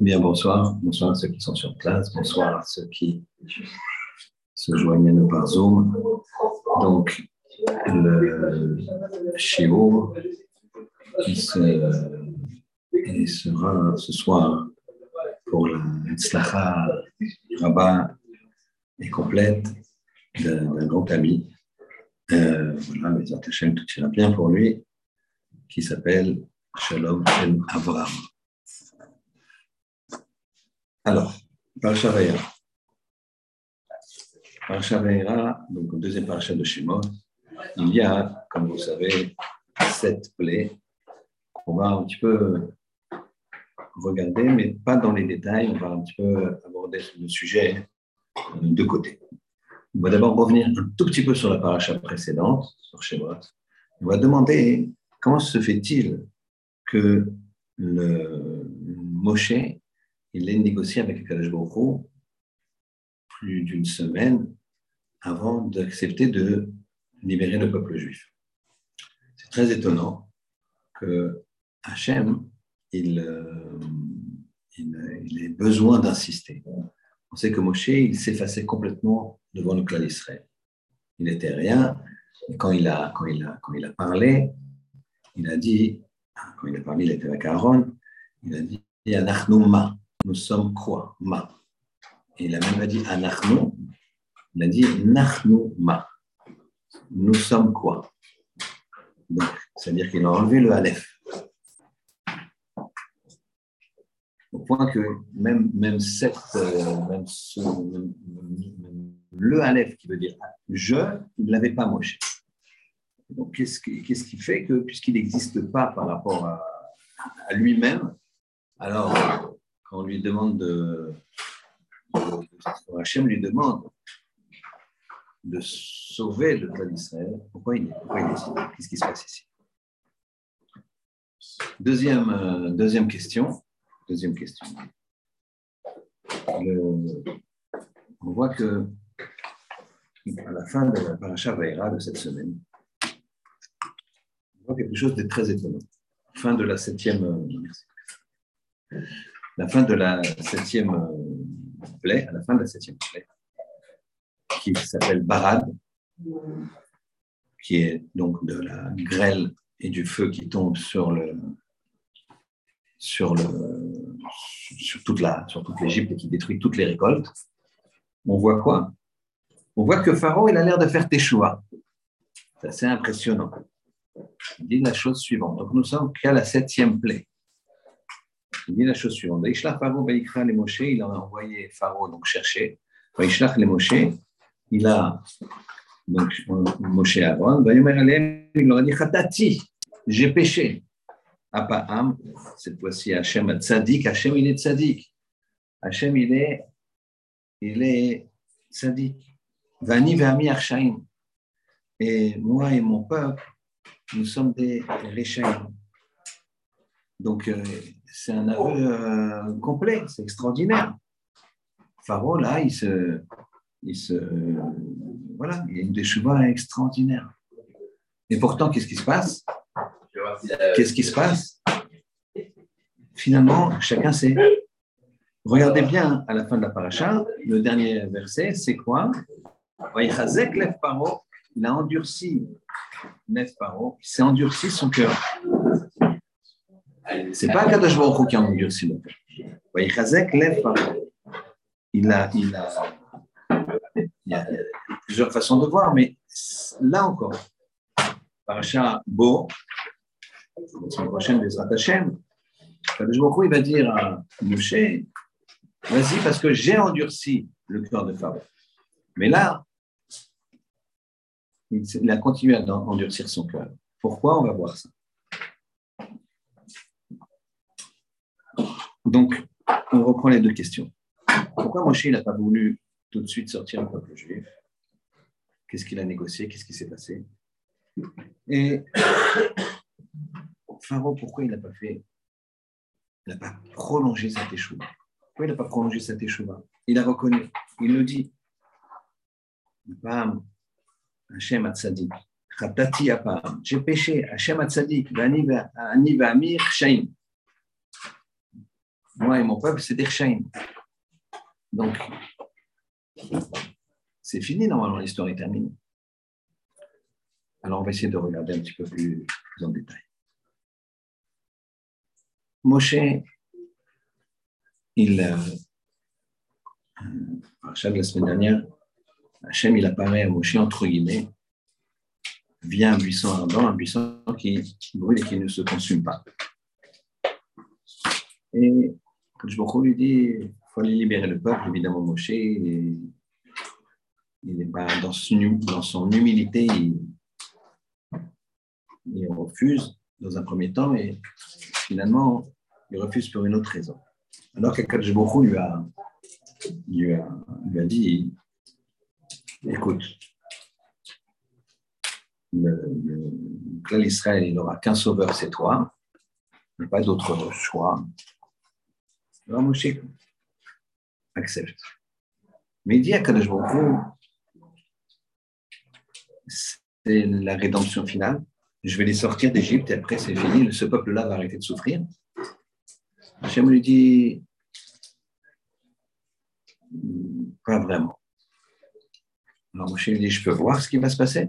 Bien, bonsoir. Bonsoir à ceux qui sont sur place. Bonsoir à ceux qui se joignent à nous par Zoom. Donc, le Shiur qui sera ce soir pour la Tzlacha Rabat et complète d'un grand ami. Euh, voilà, les tout ira bien pour lui, qui s'appelle Shalom El Avraham. Alors, Parasha Vaïra. Parasha Vaïra, donc au deuxième parasha de Shemot, il y a, comme vous savez, sept plaies qu'on va un petit peu regarder, mais pas dans les détails. On va un petit peu aborder le sujet de côté. On va d'abord revenir un tout petit peu sur la paracha précédente, sur Shemot. On va demander comment se fait-il que le Moshe, il ait négocié avec Kalash plus d'une semaine avant d'accepter de libérer le peuple juif. C'est très étonnant que Hachem, euh, il, il ait besoin d'insister. On sait que Moshe, il s'effaçait complètement devant le clan d'Israël. Il n'était rien. Et quand il a parlé, il a dit, quand il a parlé, il était avec Aaron, il a dit Anachnu ma, nous sommes quoi? Ma. Et il a même dit Anachnu, il a dit Nachnu ma, nous sommes quoi? C'est-à-dire qu'il a enlevé le Aleph. Au point que même, même, cette, euh, même, ce, le Aleph qui veut dire je, il ne l'avait pas moché. Donc, qu'est-ce qui, fait que, puisqu'il n'existe pas par rapport à, lui-même, alors, quand on lui demande de. Hachem lui demande de sauver le peuple d'Israël, pourquoi il, est Qu'est-ce qui se passe ici? Deuxième, euh, deuxième question. Deuxième question. on voit que à la fin de la paracha Vaïra de cette semaine, quelque chose de très étonnant. Fin de la septième, euh, la fin de la septième euh, plaie, à la fin de la septième plaie, qui s'appelle Barad, qui est donc de la grêle et du feu qui tombe sur le, sur, le, sur toute la, sur toute l'Égypte et qui détruit toutes les récoltes, on voit quoi? On voit que Pharaon, il a l'air de faire choix. C'est assez impressionnant. Il dit la chose suivante. Donc nous sommes qu'à la septième plaie. Il dit la chose suivante. il a envoyé Pharaon donc chercher. il a donc Moshe Aaron. Il leur a dit Khatati, j'ai péché. Apa'am, cette fois-ci Hachem a tzadik, Hachem il est tzadik. Hachem il est, il est tzadik. Vani ve'ami arshaim. Et moi et mon peuple, nous sommes des rechaim. Donc euh, c'est un aveu euh, complet, c'est extraordinaire. Pharaon là, il se, il se, voilà, il y a une déchouva extraordinaire. Et pourtant, qu'est-ce qui se passe? Qu'est-ce qui se passe? Finalement, chacun sait. Regardez bien à la fin de la paracha, le dernier verset, c'est quoi? Il a endurci Nef Paro, il s'est endurci son cœur. C'est pas Kadosh Baruch qui a endurci le cœur. Il a, il a, il y a plusieurs façons de voir, mais là encore, paracha Beau, la semaine prochaine, des Hashem, il va dire à Moshe, vas-y, parce que j'ai endurci le cœur de Pharaon. Mais là, il a continué à endurcir son cœur. Pourquoi? On va voir ça. Donc, on reprend les deux questions. Pourquoi Moshe n'a pas voulu tout de suite sortir le peuple juif? Qu'est-ce qu'il a négocié? Qu'est-ce qui s'est passé? Et Pharaon, pourquoi il n'a pas fait, il n'a pas prolongé sa échouva Pourquoi il n'a pas prolongé sa échouva Il a reconnu, il le dit. Hachem Hatzadik, J'ai péché, Hachem Amir Shaim. moi et mon peuple, c'est des Donc, c'est fini, normalement, l'histoire est terminée. Alors, on va essayer de regarder un petit peu plus, en détail. Moshe, il, euh, de la semaine dernière, Hachem, il apparaît à Moshe, entre guillemets, via un buisson ardent, un buisson qui brûle et qui ne se consume pas. Et je lui dit, il faut libérer le peuple, évidemment, Moshe, il n'est pas dans son, son humilité, il, refuse dans un premier temps, et finalement, il refuse pour une autre raison. Alors que Kajbourou lui a, lui, a, lui a dit écoute, le, Israël, il n'aura qu'un sauveur, c'est toi. Il n'y a pas d'autre choix. Alors accepte. Mais il dit à Kadosh c'est la rédemption finale. Je vais les sortir d'Égypte et après c'est fini. Ce peuple-là va arrêter de souffrir. Hachem lui dit pas vraiment. Alors Moshe lui dit Je peux voir ce qui va se passer?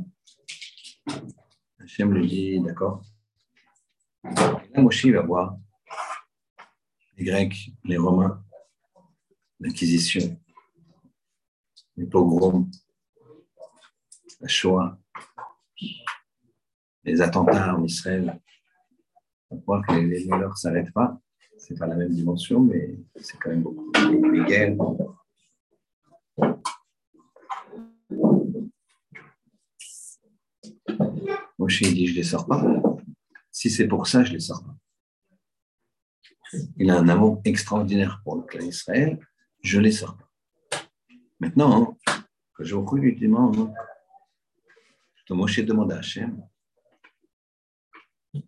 Hachem lui dit D'accord. Là, Moshe va voir les Grecs, les Romains, l'Inquisition, les pogroms, la Shoah, les attentats en Israël. On voit que les, malheurs ne s'arrêtent pas. Ce n'est pas la même dimension, mais c'est quand même beaucoup. Les guerres. Moshe dit Je ne les sors pas. Si c'est pour ça, je ne les sors pas. Il a un amour extraordinaire pour le clan Israël. Je ne les sors pas. Maintenant, que je lui demande, Moshe demande à Hachem De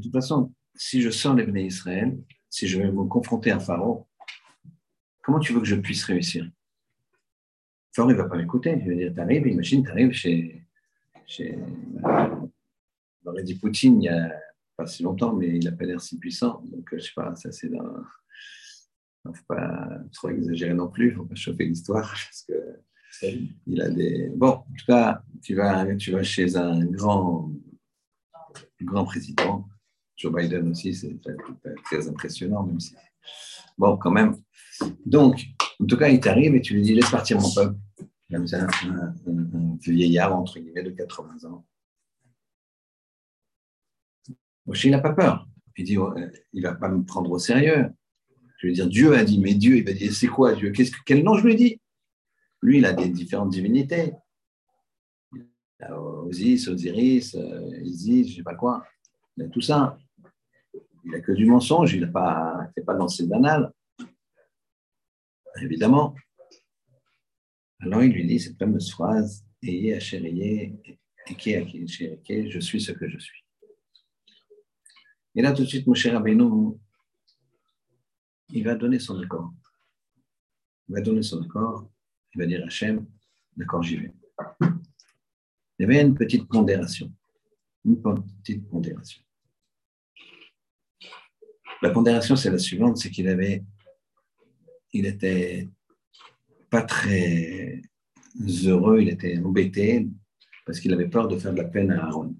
toute façon, si je sors les Bnei Israël, si je vais me confronter à Pharaon, comment tu veux que je puisse réussir? Pharaon ne va pas m'écouter. Je vais dire, t'arrives, imagine, t'arrives chez, chez. On aurait dit Poutine il y a pas si longtemps, mais il n'a pas l'air si puissant. Donc, je ne sais pas, ça c'est dans. Il ne faut pas trop exagérer non plus, il ne faut pas chauffer l'histoire, parce que il a des. Bon, en tout cas, tu vas, tu vas chez un grand, grand président, Joe Biden aussi, c'est très impressionnant, même si. Bon, quand même. Donc, en tout cas, il t'arrive et tu lui dis laisse partir mon peuple. Comme ça, un, vieillard, entre guillemets, de 80 ans. Moshe, il n'a pas peur. Il dit il ne va pas me prendre au sérieux. Je vais dire Dieu a dit, mais Dieu, il va dire c'est quoi Dieu Qu'est-ce, Quel nom je lui dis? Lui, il a des différentes divinités. Il a Osiris, Osiris, euh, Isis, je ne sais pas quoi. Il a tout ça. Il n'a que du mensonge, il ne pas, pas danser le banal. Évidemment. Alors il lui dit cette fameuse phrase Ayez achérié, et qui est je suis ce que je suis. Et là, tout de suite, mon cher Rabbeinu, il va donner son accord. Il va donner son accord, il va dire Hachem, d'accord, j'y vais. Il y avait une petite pondération. Une petite pondération. La pondération, c'est la suivante, c'est qu'il avait, il était pas très heureux, il était embêté parce qu'il avait peur de faire de la peine à Aaron.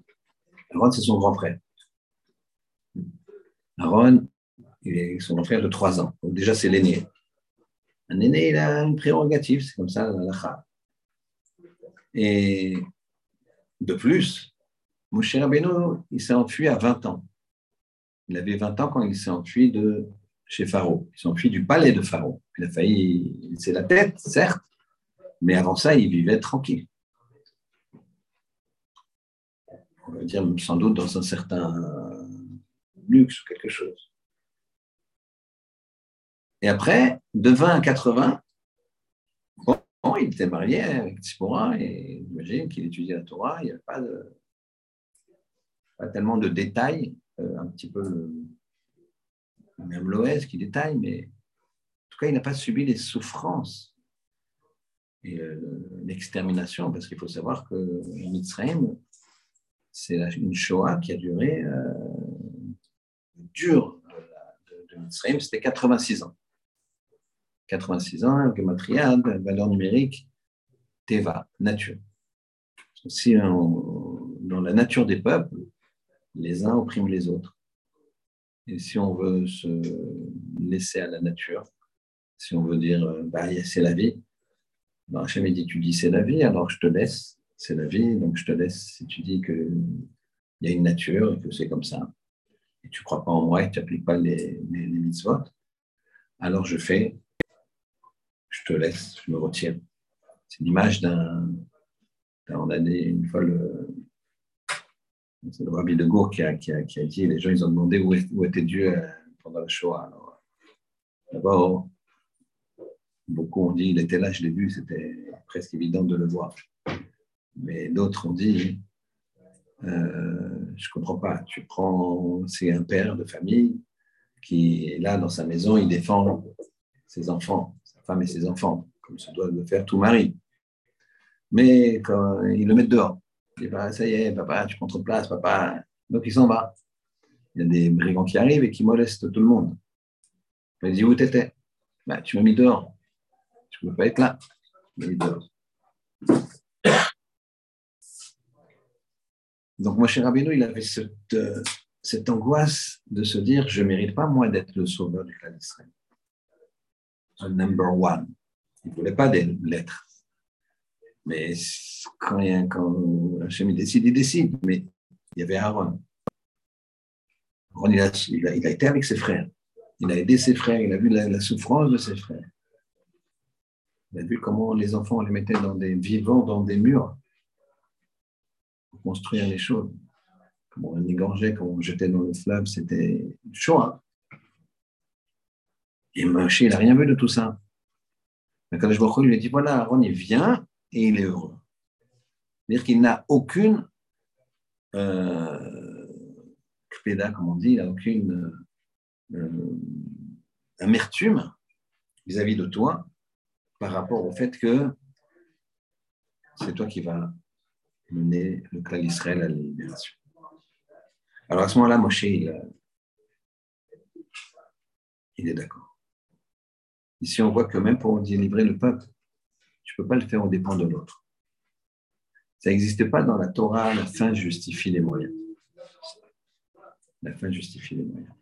Aaron, c'est son grand frère. Aaron, il est son grand frère de trois ans. Donc déjà, c'est l'aîné. Un aîné, il a une prérogative, c'est comme ça, la Et de plus, Moshe Rabbeinu, il s'est enfui à 20 ans. Il avait 20 ans quand il s'est enfui de chez Pharaon. Il s'est enfui du palais de Pharaon. Il a failli laisser la tête, certes, mais avant ça, il vivait tranquille. On va dire sans doute dans un certain luxe ou quelque chose. Et après, de 20 à 80, bon, il était marié avec Tzipora et j'imagine qu'il étudiait la Torah. Il n'y avait pas, de, pas tellement de détails, euh, un petit peu même l'OS qui détaille, mais en tout cas, il n'a pas subi les souffrances et euh, l'extermination, parce qu'il faut savoir que Mitzrayim, c'est une Shoah qui a duré, euh, dure, de c'était 86 ans. 86 ans, Gematriad, valeur numérique, Teva, nature. Si dans la nature des peuples, les uns oppriment les autres. Et si on veut se laisser à la nature, si on veut dire, euh, bah, c'est la vie, bah, Hachem dit, tu dis c'est la vie, alors je te laisse, c'est la vie, donc je te laisse. Si tu dis qu'il y a une nature et que c'est comme ça, et tu ne crois pas en moi et tu n'appliques pas les, les, les mitzvot, alors je fais, je te laisse, je me retire. C'est l'image d'un. On a une fois le. C'est le rabbi de Gour qui a, qui, a, qui a, dit les gens ils ont demandé où, était Dieu euh, pendant la Shoah. D'abord, beaucoup ont dit il était là, je l'ai vu, c'était presque évident de le voir. Mais d'autres ont dit euh, je ne comprends pas. Tu prends, c'est un père de famille qui est là dans sa maison, il défend ses enfants, sa femme et ses enfants, comme se doit le faire tout mari. Mais ils le mettent dehors, dit bah, ça y est, papa, tu prends trop place, papa. Donc il s'en va. Il y a des brigands qui arrivent et qui molestent tout le monde. Il dit où t'étais? Bah, Tu m'as mis dehors. Je ne peux pas être là. mis dehors. Donc, Moshe Rabbeinu, il avait cette, euh, cette angoisse de se dire Je ne mérite pas, moi, d'être le sauveur du clan d'Israël. Un number one. Il ne voulait pas l'être. Mais quand, quand Hachem décide, il décide. Mais il y avait Aaron. Aaron, il a, été avec ses frères. Il a aidé ses frères. Il a vu la, souffrance de ses frères. Il a vu comment les enfants, on les mettait dans des vivants, dans des murs construire les choses. Comment on égorgeait, comment on jetait dans le fleuve, c'était chaud. Hein. Et Moshe, il n'a rien vu de tout ça. Mais quand je il lui a dit voilà, Aaron, il vient et il est heureux. C'est-à-dire qu'il n'a aucune euh, comme on dit, il n'a aucune euh, amertume vis-à-vis -vis de toi par rapport au fait que c'est toi qui vas mener le clan d'Israël à la libération. Alors à ce moment-là, Moshe, il, euh, il est d'accord. Ici, on voit que même pour délivrer le peuple, tu ne peux pas le faire au dépend de l'autre. Ça n'existe pas dans la Torah, la fin justifie les moyens. La fin justifie les moyens.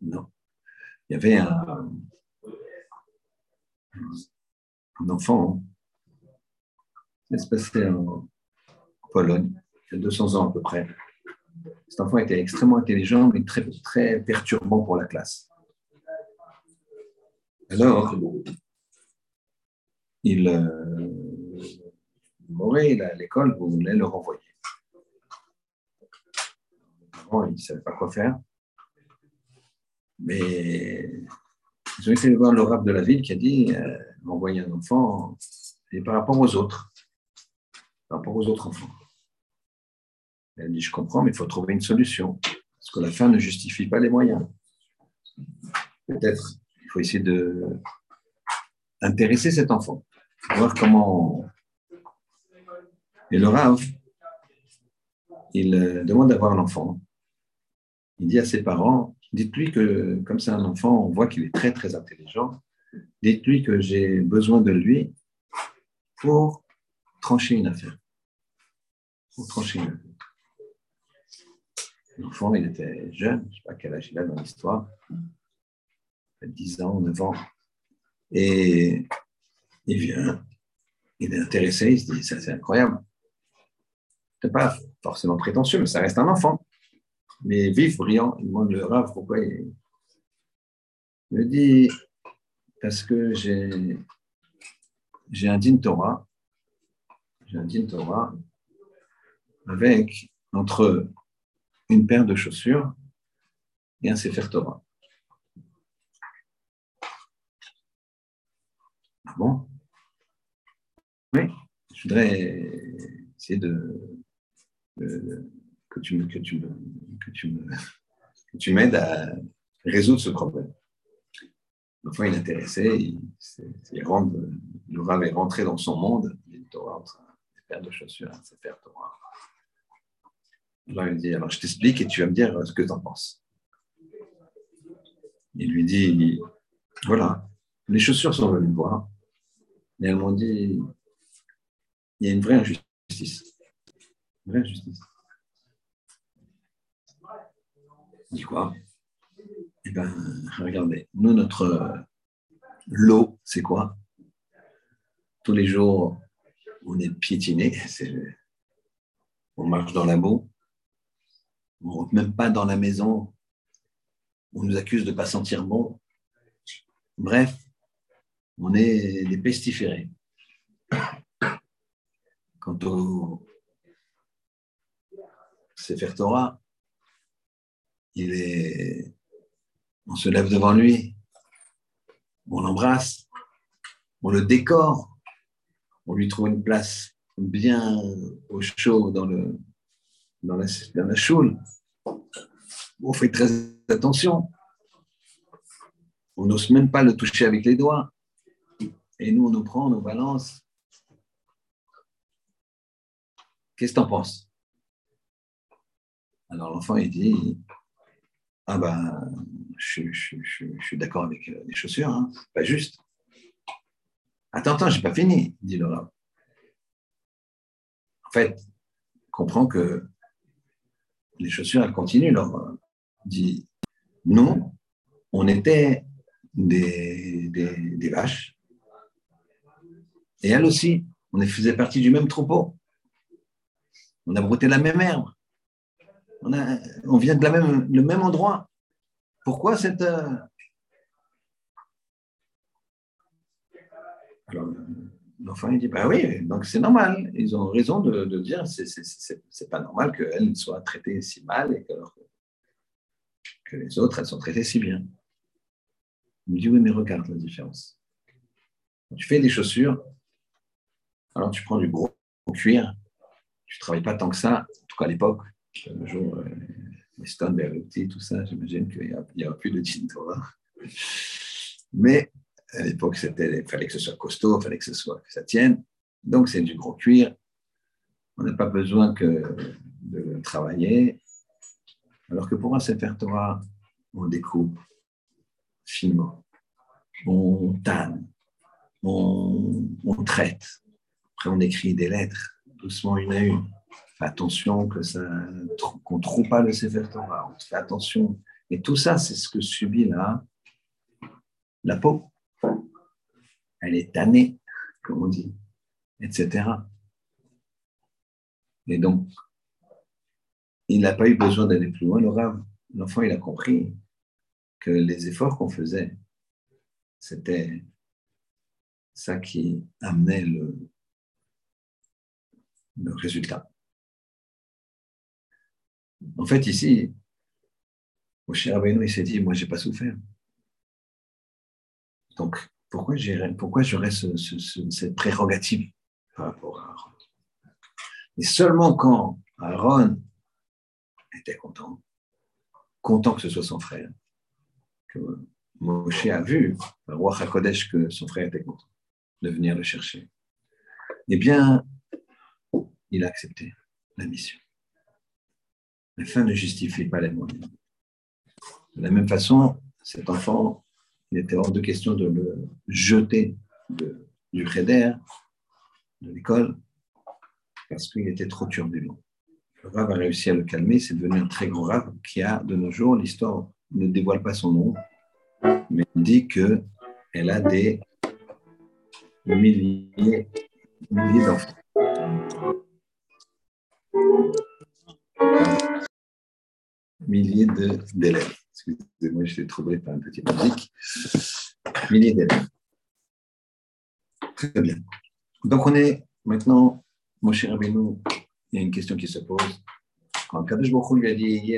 Non. Il y avait un, enfant ça se passait en Pologne, il y a 200 ans à peu près. Cet enfant était extrêmement intelligent, mais très, très perturbant pour la classe. Alors, il euh, à l'école, vous voulez le renvoyer. Il ne savait pas quoi faire. Mais ils ont essayé de voir le rap de la ville qui a dit euh, un enfant, et par rapport aux autres par rapport aux autres enfants. Elle dit, je comprends, mais il faut trouver une solution, parce que la fin ne justifie pas les moyens. Peut-être faut essayer de intéresser cet enfant, voir comment... Et le Rav, il euh, demande d'avoir l'enfant. Il dit à ses parents, dites-lui que comme c'est un enfant, on voit qu'il est très très intelligent, dites-lui que j'ai besoin de lui pour trancher une affaire. Pour trancher L'enfant, il était jeune, je ne sais pas quel âge il a dans l'histoire, 10 ans, 9 ans. Et il vient, il est intéressé, il se dit, ça c'est incroyable. Ce n'est pas forcément prétentieux, mais ça reste un enfant. Mais vif, brillant, il demande le pourquoi il... il me dit, parce que j'ai, j'ai un din Torah, j'ai un din Torah, avec entre une paire de chaussures et un Sefer Torah. Bon Oui, je voudrais essayer de, que tu me, que tu me, que tu me, que tu m'aides à résoudre ce problème. L'enfant il est intéressé, il, rentre, le Rav est rentré dans son monde, il Torah entre une paire de chaussures un Sefer Torah. Il dit, alors je t'explique et tu vas me dire ce que tu en penses. Il lui dit, voilà, les chaussures sont venues me voir et elles dit, il y a une vraie injustice. Une vraie injustice. Dit quoi? Eh bien, regardez, nous, notre lot, c'est quoi? Tous les jours, on est piétiné, on marche dans la boue, on ne rentre même pas dans la maison, on nous accuse de ne pas sentir bon. Bref, on est des pestiférés. Quant au Sefer Torah, il est, on se lève devant lui, on l'embrasse, on le décore, on lui trouve une place bien au chaud dans, dans la choule. On fait très attention. On n'ose même pas le toucher avec les doigts. Et nous, on nous prend, on nous balance. Qu'est-ce que tu en penses? Alors l'enfant, il dit, ah ben, je, suis d'accord avec euh, les chaussures, hein. pas juste. Attends, attends, j'ai pas fini, dit Laura. En fait, comprends que les chaussures, elles continuent. Laura dit, nous, on était des, des, vaches. Et elle aussi, on faisait partie du même troupeau. On a brouté la même herbe on, vient de la même, le même endroit. Pourquoi cette. Euh, Alors, l'enfant, il dit Bah oui, donc c'est normal. Ils ont raison de, dire c'est pas normal qu'elle soit traitée si mal et que, les autres, elles sont traitées si bien. Il me dit Oui, mais regarde la différence. Tu fais des chaussures, alors tu prends du gros cuir, tu ne travailles pas tant que ça, en tout cas à l'époque, le jour, euh, Weston, Berluti, tout ça, j'imagine qu'il n'y a, plus de Tintora. Mais à l'époque, il fallait que ce soit costaud, il fallait que, ça tienne. Donc, c'est du gros cuir. On n'a pas besoin que de travailler. Alors que pour un Sefer Torah, on découpe finement, on tanne, on traite. On écrit des lettres, doucement une à une attention que ça, qu'on ne trouve pas le Sefer Torah, on fait attention. Et tout ça, c'est ce que subit la, la peau. Elle est tannée, comme on dit, etc. Et donc, il n'a pas eu besoin d'aller plus loin. L'enfant, il a compris que les efforts qu'on faisait, c'était ça qui amenait le, le résultat. En fait, ici, Moshe Rabbeinu, il s'est dit, moi, je n'ai pas souffert. Donc, pourquoi j'aurais cette prérogative par rapport à Aaron? Et seulement quand Aaron était content, content que ce soit son frère, que Moshe a vu, le roi Hakodesh, que son frère était content de venir le chercher, eh bien, il a accepté la mission. La fin ne justifie pas les moyens. De la même façon, cet enfant, il était hors de question de le jeter du Cheder, de l'école, parce qu'il était trop turbulent. Le Rav a réussi à le calmer, c'est devenu un très grand Rav qui a, de nos jours, l'histoire ne dévoile pas son nom, mais dit qu'elle a des milliers d'enfants milliers d'élèves. Excusez-moi, je suis troublé par une petite musique. Milliers d'élèves. Très bien. Donc, on est maintenant, mon cher Rabbeinu, il y a une question qui se pose. Quand Kadosh Baruch lui a dit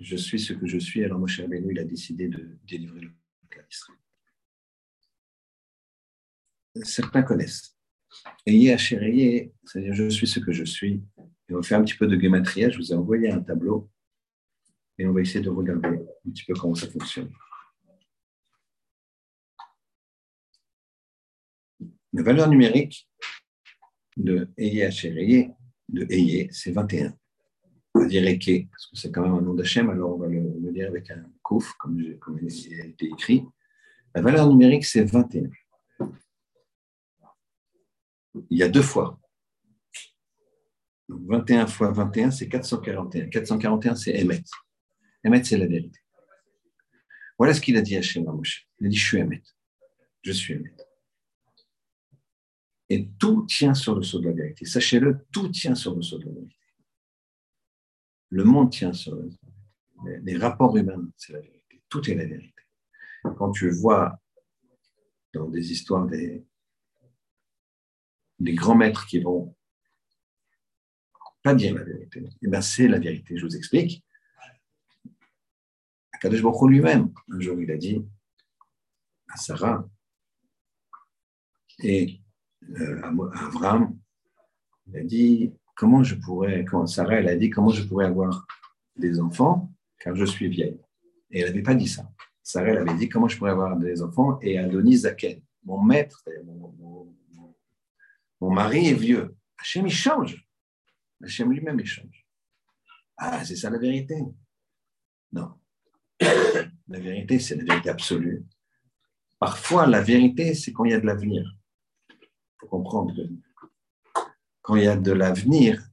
je suis ce que je suis, alors Moshe Rabbeinu, il a décidé de délivrer le peuple. Certains connaissent. Ayez c'est-à-dire je suis ce que je suis. Et on faire un petit peu de gématria. Je vous ai envoyé un tableau et on va essayer de regarder un petit peu comment ça fonctionne. La valeur numérique de Eye de Eye, c'est 21. on va dire Eke, parce que c'est quand même un nom d'Hachem, alors on va le, le dire avec un kouf, comme, comme il a été écrit. La valeur numérique, c'est 21. Il y a deux fois. Donc 21 fois 21, c'est 441. 441, c'est Emet. Emet, c'est la vérité. Voilà ce qu'il a dit à Hachem. Il a dit Je suis Emet. Je suis Emet. Et tout tient sur le sceau de la vérité. Sachez-le, tout tient sur le sceau de la vérité. Le monde tient sur le les, les rapports humains, c'est la vérité. Tout est la vérité. Quand tu vois dans des histoires des, des grands maîtres qui vont pas dire la vérité, eh bien c'est la vérité. Je vous explique. Akadosh Baruch lui-même, un jour, il a dit à Sarah et euh, à Avram, il a dit comment je pourrais, quand Sarah, elle a dit comment je pourrais avoir des enfants car je suis vieille. Et elle n'avait pas dit ça. Sarah, elle avait dit comment je pourrais avoir des enfants et Adonis Zaken, mon maître, mon, mon, mon mari est vieux. Hachem, il change. Hachem lui-même, il change. Ah, c'est ça la vérité Non. La vérité, c'est la vérité absolue. Parfois, la vérité, c'est quand il y a de l'avenir. Il faut comprendre que quand il y a de l'avenir,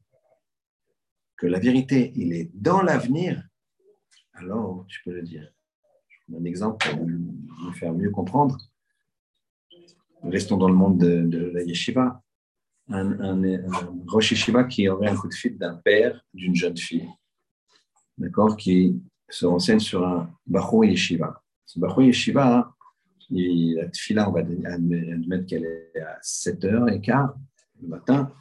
que la vérité, il est dans l'avenir, alors tu peux le dire. Un exemple pour me faire mieux comprendre. Restons dans le monde de, de la yeshiva. Un, un, un, Rosh Yeshiva qui aurait un coup de fil d'un père d'une jeune fille, d'accord, qui se renseigne sur un Bachou Yeshiva. Ce Bachou Yeshiva, il, la on va admettre qu'elle est à 7h15 le matin,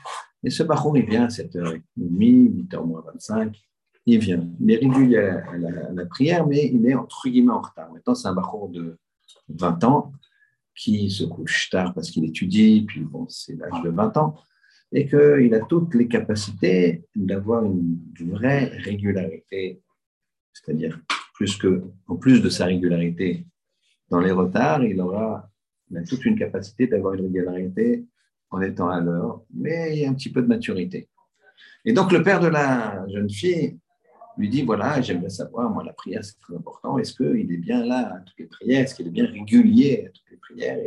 et ce Bachou, il vient à 7h30, 8h moins 25, il vient. Il est régulier à la, à la, prière, mais il est entre guillemets en retard. Maintenant, c'est un Bachou de 20 ans qui se couche tard parce qu'il étudie, puis bon, c'est l'âge de 20 ans, et qu'il a toutes les capacités d'avoir une vraie régularité c'est-à-dire, plus en plus de sa régularité dans les retards, il aura il a toute une capacité d'avoir une régularité en étant à l'heure, mais il y a un petit peu de maturité. Et donc, le père de la jeune fille lui dit Voilà, j'aimerais savoir, moi, la prière, c'est très important. Est-ce qu'il est bien là à toutes les prières? Est-ce qu'il est bien régulier à toutes les prières?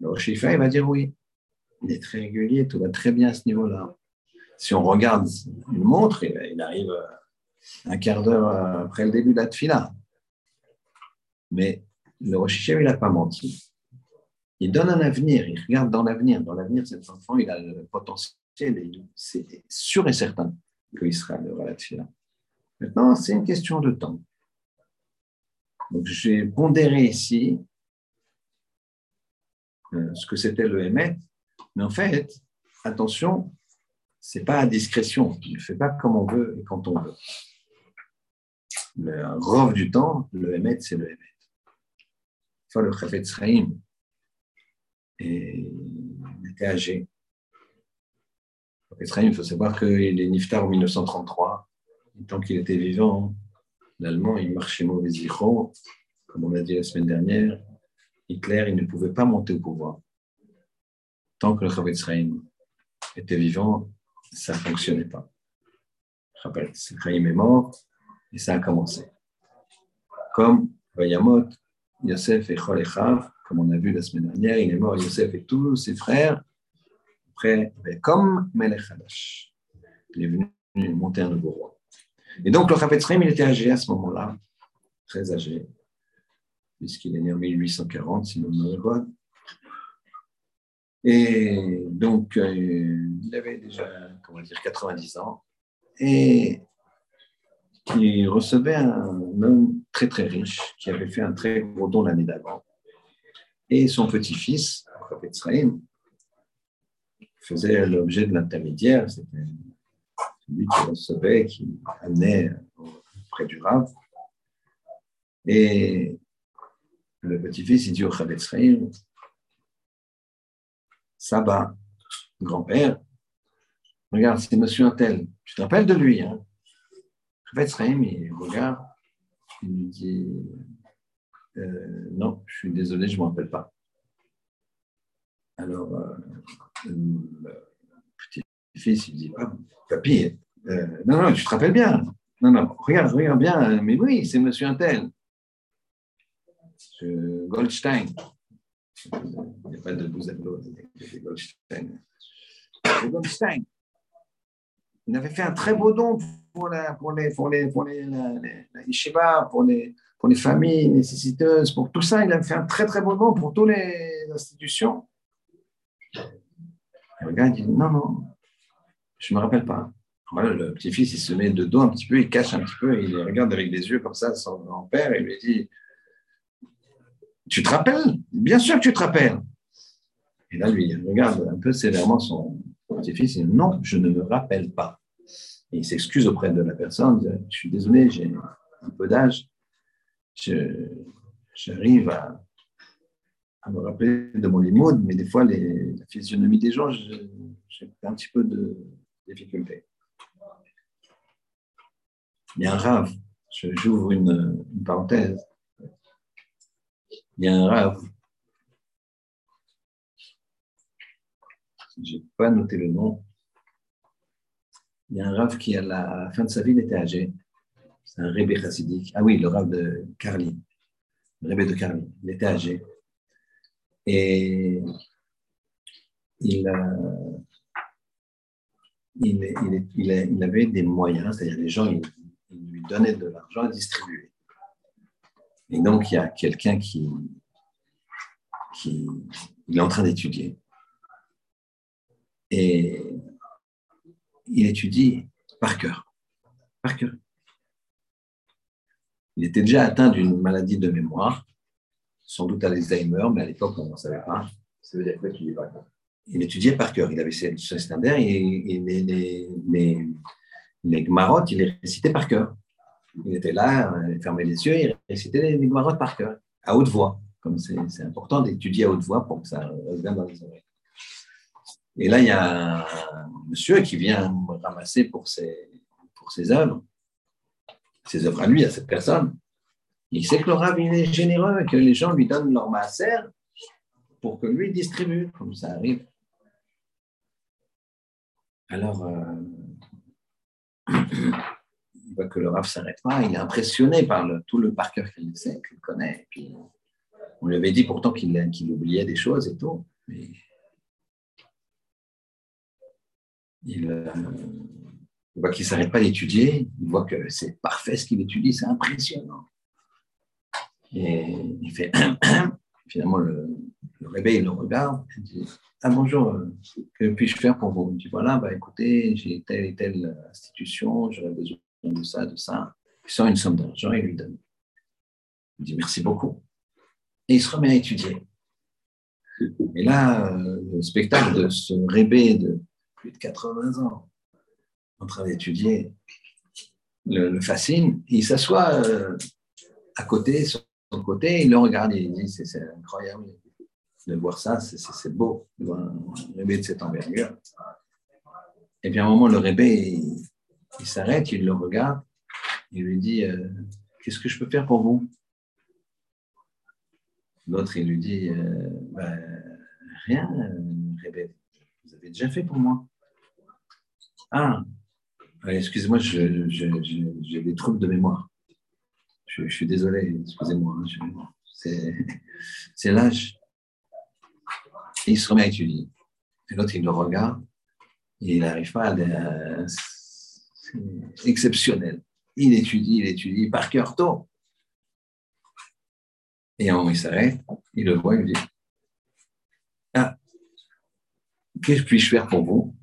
Le Rochifa, il va dire Oui, il est très régulier, tout va très bien à ce niveau-là. Si on regarde une montre, il arrive un quart d'heure après le début de la tfila. Mais le Rosh il n'a pas menti. Il donne un avenir, il regarde dans l'avenir. Dans l'avenir, cet enfant, il a le potentiel c'est sûr et certain le à la tfila. Maintenant, c'est une question de temps. Donc, j'ai pondéré ici euh, ce que c'était le Hémet, mais en fait, attention, c'est pas à discrétion. Il ne fait pas comme on veut et quand on veut le rove du temps, le Hémet, c'est le Hémet. Enfin, le Chafetz Chaim il était âgé. Chafetz il faut savoir qu'il est niftar en 1933. Tant qu'il était vivant, l'Allemand, il marchait mauvais zéro. Comme on l'a dit la semaine dernière, Hitler, il ne pouvait pas monter au pouvoir. Tant que le Chafetz Chaim était vivant, ça ne fonctionnait pas. Chafetz Chaim est mort, et ça a commencé. Comme Vayamot, Yosef et Cholechav, comme on a vu la semaine dernière, il est mort, Yosef et tous ses frères. Après, comme Melech. Il est venu monter un nouveau roi. Et donc, le Chapetzrim, il était âgé à ce moment-là, très âgé, puisqu'il est né en 1840, si je me bonne. Et donc, euh, il avait déjà, comment dire, 90 ans. Et qui recevait un homme très très riche qui avait fait un très gros don l'année d'avant. Et son petit-fils, Israël, faisait l'objet de l'intermédiaire, c'était celui qui recevait, qui amenait près du Rav. Et le petit-fils, il dit au Israël, Saba, grand-père, regarde, c'est monsieur Intel, tu te rappelles de lui, hein? Chaim, il regarde, il lui dit euh, Non, je suis désolé, je ne m'en rappelle pas. Alors, euh, le petit-fils, il dit ah, Papy, Euh, non, non, tu te rappelles bien. Non, non, regarde, regarde bien. Mais oui, c'est monsieur Intel. Goldstein. Il n'y a pas de Bouzello, c'est Goldstein. Goldstein. Il avait fait un très beau don pour, la, pour les, pour les, pour les, la, la yeshiva, pour les, pour les familles nécessiteuses, pour tout ça. Il avait fait un très, très beau don pour toutes les institutions. Et le gars dit Non, non, je ne me rappelle pas. Voilà, le petit-fils, il se met de dos un petit peu, il cache un petit peu, il regarde avec des yeux comme ça son grand-père et lui dit Tu te rappelles? Bien sûr que tu te rappelles. Et là, lui, il regarde un peu sévèrement son petit-fils et dit Non, je ne me rappelle pas. Et il s'excuse auprès de la personne Je suis désolé, j'ai un peu d'âge. J'arrive à, à, me rappeler de mon limoud, mais des fois, les, la physionomie des gens, j'ai un petit peu de difficulté. Il y a un rave, j'ouvre une, une, parenthèse. Il y a un rave. Je n'ai pas noté le nom. Il y a un rave qui, à la fin de sa vie, il était âgé. C'est un rébé chassidique. Ah oui, le rave de Carly. Le rébé de Carly. Il était âgé. Et il, il, il, avait des moyens, c'est-à-dire les gens, ils, lui donnaient de l'argent à distribuer. Et donc, il y a quelqu'un qui, qui est en train d'étudier. Et il étudie par cœur. Par cœur. Il était déjà atteint d'une maladie de mémoire, sans doute Alzheimer, mais à l'époque, on ne savait pas. Ça veut dire qu'il est pas il étudiait par cœur. Il avait ses, standards et, et les, les, il les récitait par cœur. Il était là, il fermait les yeux, il récitait les, gmarottes par cœur, à haute voix. Comme c'est important d'étudier à haute voix pour que ça revienne dans les oreilles. Et là, il y a un monsieur qui vient ramasser pour ses œuvres, ses œuvres à lui, à cette personne. Il sait que le rave, il est généreux et que les gens lui donnent leur masser pour que lui distribue, comme ça arrive. Alors, euh, il voit que le Rav ne s'arrête pas, il est impressionné par tout le par cœur qu'il sait, qu'il connaît. Puis, on lui avait dit pourtant qu'il oubliait des choses et tout. Mais il, euh, voit qu'il ne s'arrête pas d'étudier, il voit que c'est parfait ce qu'il étudie, c'est impressionnant. Et il fait finalement le, le réveil, il le regarde, il dit ah, bonjour, euh, que puis-je faire pour vous? Il dit Voilà, bah, écoutez, j'ai telle et telle institution, j'aurais besoin de ça, de ça. Il sort une somme d'argent et lui donne. Il dit Merci beaucoup. Et il se remet à étudier. Et là, euh, le spectacle de ce rébé de plus de 80 ans en train d'étudier le, fascine. Il s'assoit euh, à côté, sur son côté, il le regarde et il dit C'est incroyable de voir ça, c'est beau, de voir un rébé de cette envergure. Et puis à un moment, le rébé, il, s'arrête, il le regarde, il lui dit euh, Qu'est-ce que je peux faire pour vous? L'autre, il lui dit euh, ben, Rien, rébé, vous avez déjà fait pour moi. Ah, excusez-moi, j'ai des troubles de mémoire. Je, suis désolé, excusez-moi. Hein, c'est l'âge. Il se remet à étudier. Et l'autre, il le regarde et il n'arrive pas à. C'est exceptionnel. Il étudie, il étudie par cœur tôt. Et un moment, il s'arrête, il le voit, il lui dit Ah, qu'est-ce que puis-je faire pour vous?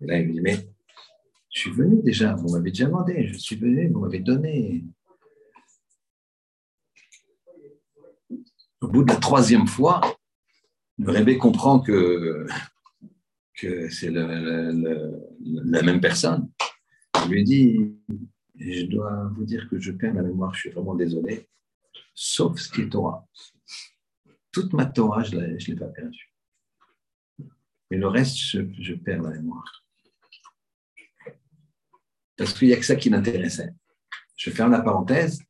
Et là, il lui dit Mais je suis venu déjà, vous m'avez déjà demandé, je suis venu, vous m'avez donné. Au bout de la troisième fois, le rébé comprend que, c'est la même personne. Il lui dit Je dois vous dire que je perds la mémoire, je suis vraiment désolé, sauf ce qui est Torah. Toute ma Torah, je ne l'ai pas perdue. Mais le reste, je, perds la mémoire. Parce qu'il n'y a que ça qui l'intéressait. Je ferme la parenthèse.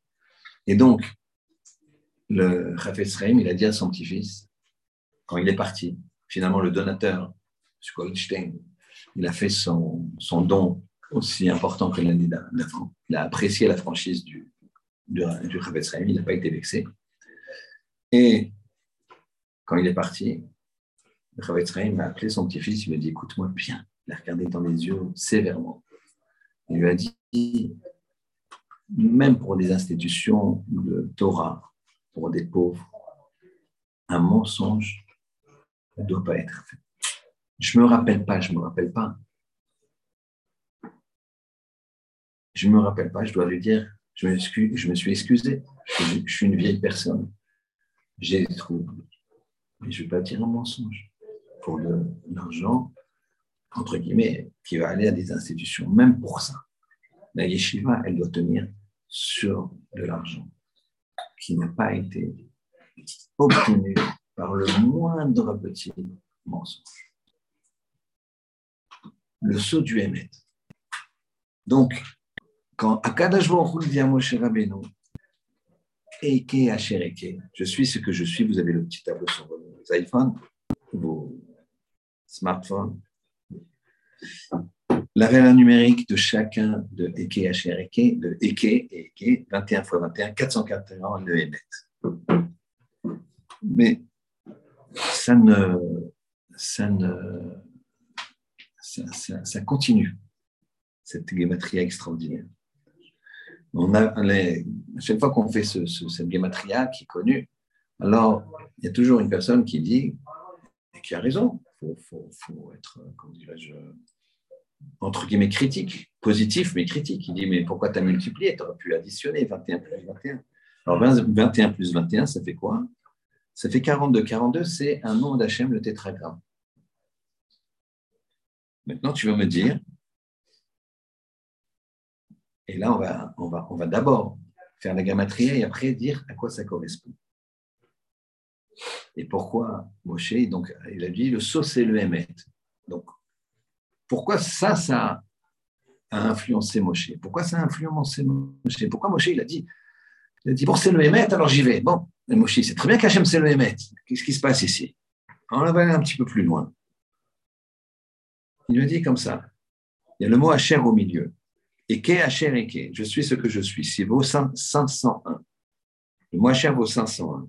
Et donc, le Chafetz Reim, il a dit à son petit-fils quand il est parti. Finalement, le donateur, M. Goldstein, il a fait son, don aussi important que l'année d'avant. Il a apprécié la franchise du, du, du il n'a pas été vexé. Et quand il est parti, le Chavetz m'a appelé son petit-fils, il lui a dit Écoute-moi bien. Il a regardé dans les yeux sévèrement. Il lui a dit Même pour des institutions de Torah, des pauvres, un mensonge ne doit pas être fait. Je me rappelle pas, je me rappelle pas. Je me rappelle pas, je dois lui dire je, je me suis excusé, je, je suis une vieille personne. J'ai des troubles. Mais je ne vais pas dire un mensonge pour de l'argent, entre guillemets, qui va aller à des institutions. Même pour ça, la yeshiva, elle doit tenir sur de l'argent qui n'a pas été obtenu par le moindre petit mensonge. Le saut du Hémet. Donc, quand Akadash Baruch dit à Moshe Rabbeinu, Eke je suis ce que je suis, vous avez le petit tableau sur vos iPhones, vos smartphones. La valeur numérique de chacun de Eke Ashereke, de Eke et Eke, 21 x 21, 441 le Hémet. Mais ça ne, ça ne, ça, continue, cette gématria extraordinaire. Chaque fois qu'on fait ce, cette gématria qui est connue, alors il y a toujours une personne qui dit, et qui a raison, il faut, faut, être, comment dirais-je, entre guillemets critique, positif mais critique. Il dit, mais pourquoi tu as multiplié Tu aurais pu additionner 21 plus 21. Alors 21 plus 21, ça fait quoi? Ça fait 42. 42, c'est un nom d'Hachem, le tétragramme. Maintenant, tu vas me dire, et là, on va, on va, on va d'abord faire la gamatria et après dire à quoi ça correspond. Et pourquoi Moshe, donc, il a dit le saut, c'est le Hémet. Donc, pourquoi ça, ça a influencé Moshe? Pourquoi ça a influencé Moshe? Pourquoi Moshe, il a dit, il a dit bon, c'est le Hémet, alors j'y vais. Bon, mais Moshe, c'est très bien qu'Hachem c'est le Hémet. Qu'est-ce qui se passe ici? On va aller un petit peu plus loin. Il lui dit comme ça. Il y a le mot Hacher au milieu. Et qu'est Hacher et qu'est Je suis ce que je suis. C'est vaut 501. Le mot Hacher vaut 501.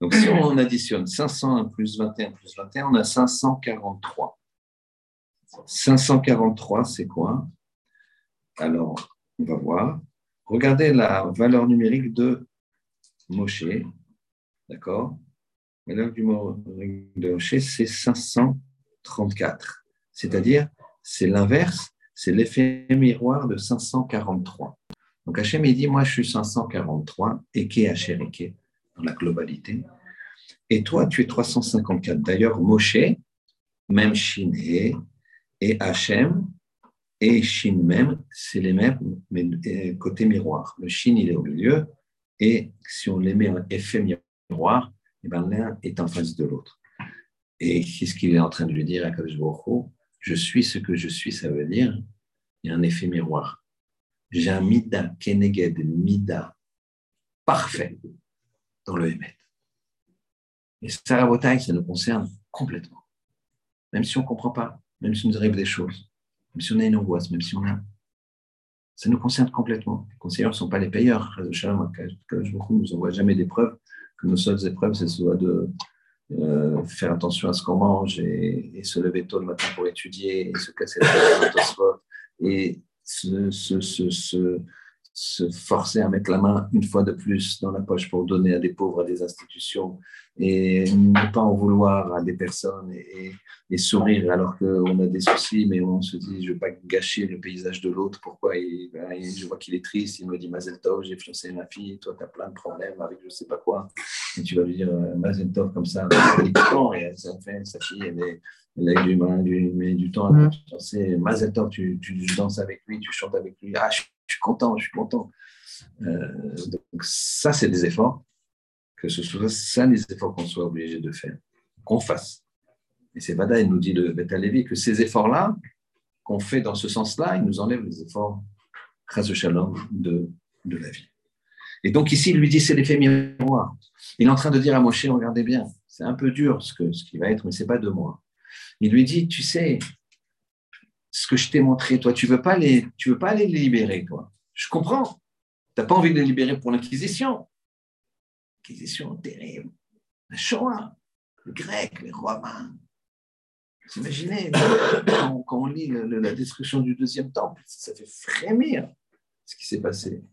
Donc si on additionne 501 plus 21 plus 21, on a 543. 543, c'est quoi? Alors, on va voir. Regardez la valeur numérique de Moshe, d'accord? La valeur numérique de Moshe, c'est 534. C'est-à-dire, c'est l'inverse, c'est l'effet miroir de 543. Donc Hachem, il dit, moi, je suis 543, Eke Eke, dans la globalité. Et toi, tu es 354. D'ailleurs, Moshe, même Shiné, et Hachem, et Shin même, c'est les mêmes, mais euh, côté miroir. Le Shin, il est au milieu, et si on les met en effet miroir, eh ben, l'un est en face de l'autre. Et qu'est-ce qu'il est en train de lui dire à Kadosh Je suis ce que je suis, ça veut dire, il y a un effet miroir. J'ai un mida, keneged, mida, parfait dans le Hémet. Et Sarah Botaï, ça nous concerne complètement. Même si on ne comprend pas, même si nous arrive des choses même si on a une angoisse, même si on a. Ça nous concerne complètement. Les conseillers ne sont pas les payeurs. Je ne nous envoie jamais des preuves, que nos seules épreuves, c'est soit de euh, faire attention à ce qu'on mange et, se lever tôt le matin pour étudier et se casser la tête et se, se, se, se forcer à mettre la main une fois de plus dans la poche pour donner à des pauvres, à des institutions, et ne pas en vouloir à des personnes et, et sourire alors qu'on a des soucis, mais on se dit, je ne veux pas gâcher le paysage de l'autre, pourquoi ben, Je vois qu'il est triste, il me dit, Mazel Tov, j'ai fiancé ma fille, toi, tu as plein de problèmes avec je ne sais pas quoi, et tu vas lui dire, euh, Mazel Tov, comme ça, et ça fait, sa fille, elle, est, elle a du, du, du temps à fiancer, Mazel Tov, tu, tu, danses avec lui, tu chantes avec lui, ah, je content, je suis content. Euh, donc ça, c'est des efforts, que ce soit ça les efforts qu'on soit obligé de faire, qu'on fasse. Et c'est Vada, il nous dit de Beta Lévi que ces efforts-là, qu'on fait dans ce sens-là, ils nous enlèvent les efforts, grâce shalom, de, de la vie. Et donc ici, il lui dit, c'est l'effet miroir. Il est en train de dire à Moshe, regardez bien, c'est un peu dur ce, que, ce qui va être, mais ce n'est pas de moi. Il lui dit, tu sais, ce que je t'ai montré, toi, tu ne veux, pas veux pas les libérer, toi. Je comprends. Tu n'as pas envie de les libérer pour l'Inquisition. L'Inquisition terrible. La Shoah, le grec, les Romains. Vous imaginez, quand, on lit la destruction du deuxième temple, ça fait frémir ce qui s'est passé.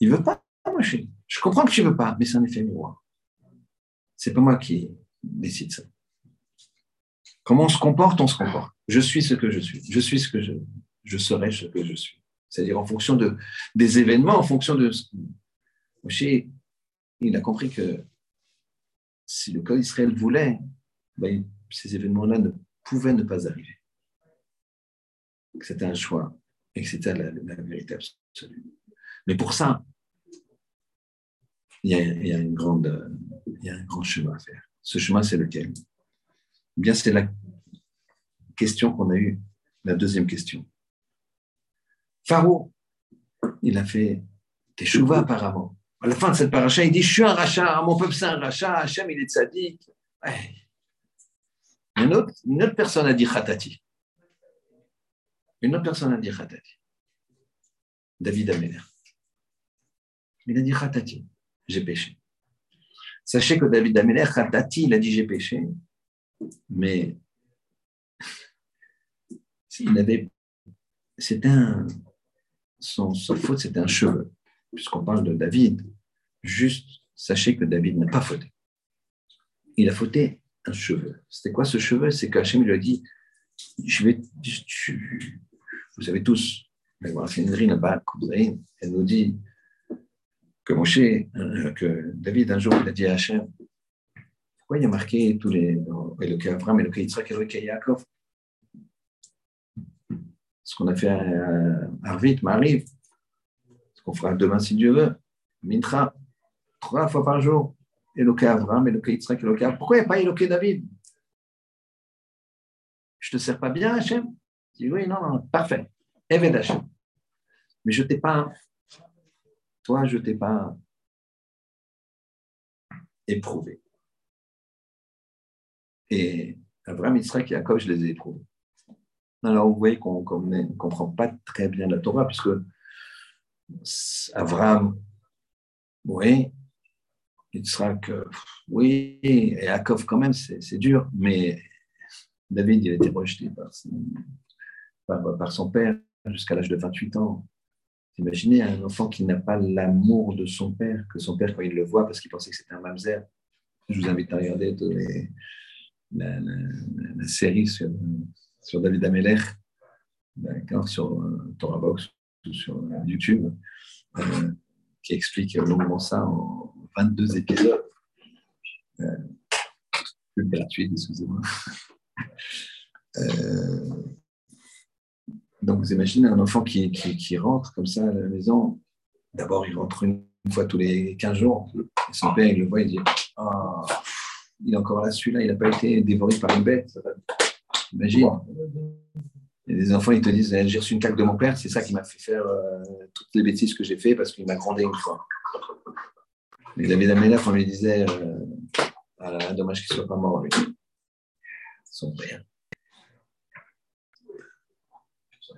Il ne veut pas, Je comprends que tu ne veux pas, mais c'est un effet miroir. C'est pas moi qui décide ça. Comment on se comporte, on se comporte. Je suis ce que je suis. Je suis ce que je, je serai ce que je suis. C'est-à-dire en fonction de, des événements, en fonction de... Moshe, il a compris que si le code Israël voulait, ben, ces événements-là ne pouvaient ne pas arriver. C'était un choix et que c'était la, vérité absolue. Mais pour ça, il y, a, il y a, une grande, il y a un grand chemin à faire. Ce chemin, c'est lequel? Bien, c'est la question qu'on a eue, la deuxième question. Pharaon, il a fait teshuva apparemment. À la fin de cette paracha, il dit Je suis un rachat, mon peuple c'est un rachat, Hachem il est tzaddik. Une, autre, une autre personne a dit khatati. Une autre personne a dit khatati. David Améler. Il a dit khatati, j'ai péché. Sachez que David Améler, khatati, il a dit j'ai péché, mais il avait, c'était un, son, faute, c'était un cheveu. Puisqu'on parle de David, juste sachez que David n'a pas fauté. Il a fauté un cheveu. C'était quoi ce cheveu? C'est qu'Hachem lui a dit je vais, Vous savez tous, elle nous dit que Moshe, euh, que David un jour il a dit à Hachem il y a marqué tous les Eloké Avram, Eloké Yitzhak, Eloké Yaakov ce qu'on a fait à Arvit m'arrive, ce qu'on fera demain si Dieu veut, Mintra, trois fois par jour, Eloké Avram, Eloké Yitzhak, Eloké Pourquoi il n'y a pas Eloké David? Je ne te sers pas bien, Hachem? Je dis oui, non, non, parfait. Eved Hachem. Mais je t'ai pas, toi, je t'ai pas éprouvé. Et Abraham, Yitzhak et Jacob, je les ai éprouvés. Alors, vous voyez qu'on ne comprend pas très bien la Torah, puisque Avram, oui, Yitzhak, oui, et Yaakov quand même, c'est dur, mais David, il a été rejeté par son, père jusqu'à l'âge de 28 ans. Imaginez un enfant qui n'a pas l'amour de son père, que son père, quand il le voit, parce qu'il pensait que c'était un mamzer. Je vous invite à regarder la, série sur, David Ameler, d'accord, sur euh, Torah Box ou sur euh, YouTube, euh, qui explique longuement ça en 22 épisodes. Euh, plus gratuit, excusez-moi. donc, vous imaginez un enfant qui, rentre comme ça à la maison. D'abord, il rentre une, fois tous les 15 jours. Son père, il le voit, il dit Ah, il est encore là, celui-là, il n'a pas été dévoré par une bête. Imagine. Les enfants, ils te disent J'ai reçu une claque de mon père, c'est ça qui m'a fait faire euh, toutes les bêtises que j'ai fait parce qu'il m'a grondé une fois. Mais David Améla, on lui disait euh, ah Dommage qu'il ne soit pas mort, lui. Son père.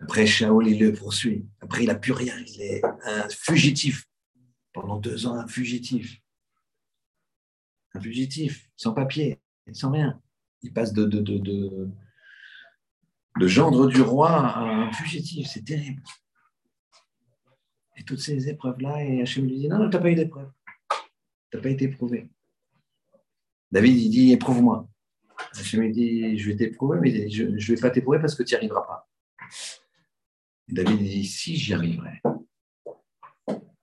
Après, Shaol, il le poursuit. Après, il n'a plus rien. Il est un fugitif. Pendant deux ans, un fugitif. Un fugitif, sans papier, sans rien. Il passe de, de, de de gendre du roi à un fugitif. C'est terrible. Et toutes ces épreuves-là, et Hachem lui dit Non, tu n'as pas eu d'épreuve. Tu n'as pas été éprouvé. David, il dit Éprouve-moi. Hachem lui dit Je vais t'éprouver, mais je ne vais pas t'éprouver parce que tu n'y arriveras pas. Et David dit Si, j'y arriverai.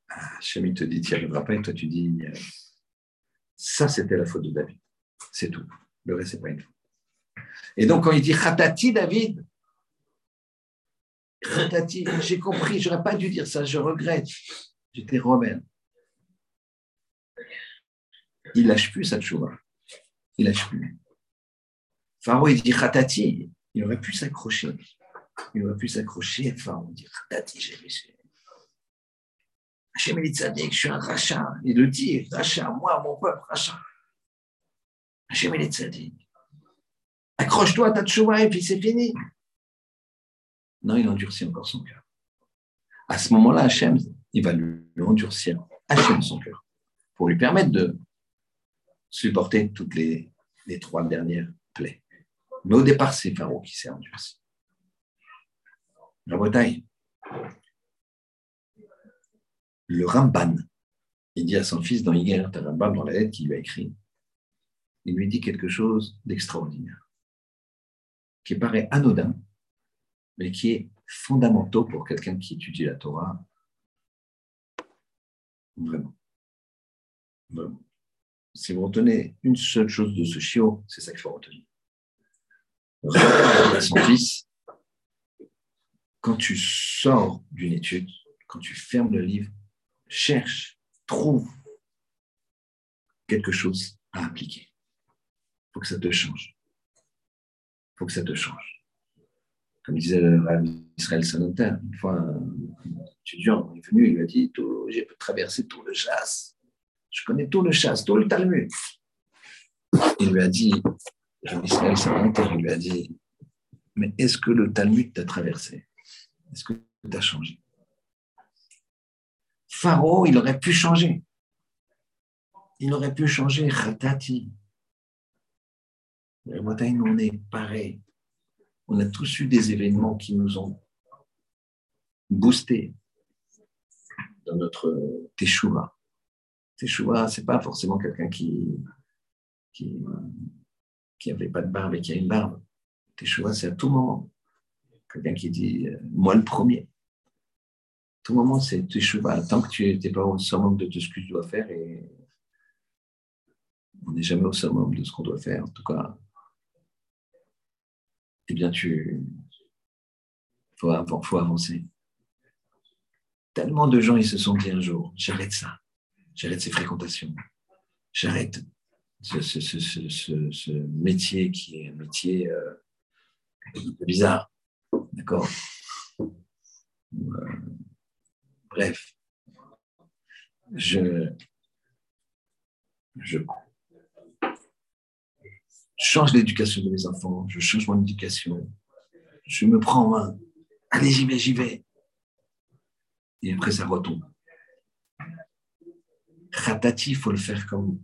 Hachem, il te dit Tu n'y arriveras pas, et toi, tu dis Ça, c'était la faute de David. C'est tout. Le reste, n'est pas une faute. Et donc, quand il dit Khatati, David, Khatati, j'ai compris, j'aurais pas dû dire ça, je regrette. J'étais rebelle. Il lâche plus sa tchouva. Il lâche plus. Pharaon, il dit Khatati, il aurait pu s'accrocher. Il aurait pu s'accrocher. Pharaon dit Khatati, j'ai. Hachem, dit je suis un rachat. Il le dit, rachat, moi, mon peuple, rachat. Hachem, est accroche-toi à ta et puis c'est fini. Non, il endurcit encore son cœur. À ce moment-là, Hachem, il va lui endurcir, Hachem, son cœur, pour lui permettre de supporter toutes les, trois dernières plaies. Mais au départ, c'est Pharaon qui s'est endurci. La Bretagne, le Ramban, il dit à son fils dans Iger Ramban, dans la lettre qu'il lui a écrite, il lui dit quelque chose d'extraordinaire, qui paraît anodin, mais qui est fondamental pour quelqu'un qui étudie la Torah. Vraiment. Si vous retenez une seule chose de ce chiot, c'est ça qu'il faut retenir. À son fils, quand tu sors d'une étude, quand tu fermes le livre, cherche, trouve quelque chose à appliquer. Il faut que ça te change. Il faut que ça te change. Comme disait le Israël Salonter, une fois un étudiant est venu, il lui a dit J'ai traversé tout le chasse. Je connais tout le chasse, tout le Talmud. Il lui a dit Israël Salonter, il lui a dit Mais est-ce que le Talmud t'a traversé? Est-ce que tu as changé? Pharaon, il aurait pu changer. Il aurait pu changer Khatati. nous, on est pareil. On a tous eu des événements qui nous ont boosté dans notre teshuva. Teshuva, ce n'est pas forcément quelqu'un qui qui n'avait pas de barbe et qui a une barbe. Teshuva, c'est à tout moment. Quelqu'un qui dit, euh, moi le premier tout moment, c'est cheval. Tant que tu n'es pas au summum de tout ce que tu dois faire, et on n'est jamais au summum de ce qu'on doit faire, en tout cas, eh bien, tu faut, faut avancer. Tellement de gens, ils se sont dit un jour, j'arrête ça, j'arrête ces fréquentations, j'arrête ce, métier qui est un métier euh, bizarre, d'accord? Euh, Bref, je, change l'éducation de mes enfants, je change mon éducation, je me prends en main. Allez, j'y vais, j'y vais. Et après, ça retombe. Khatati, il faut le faire comme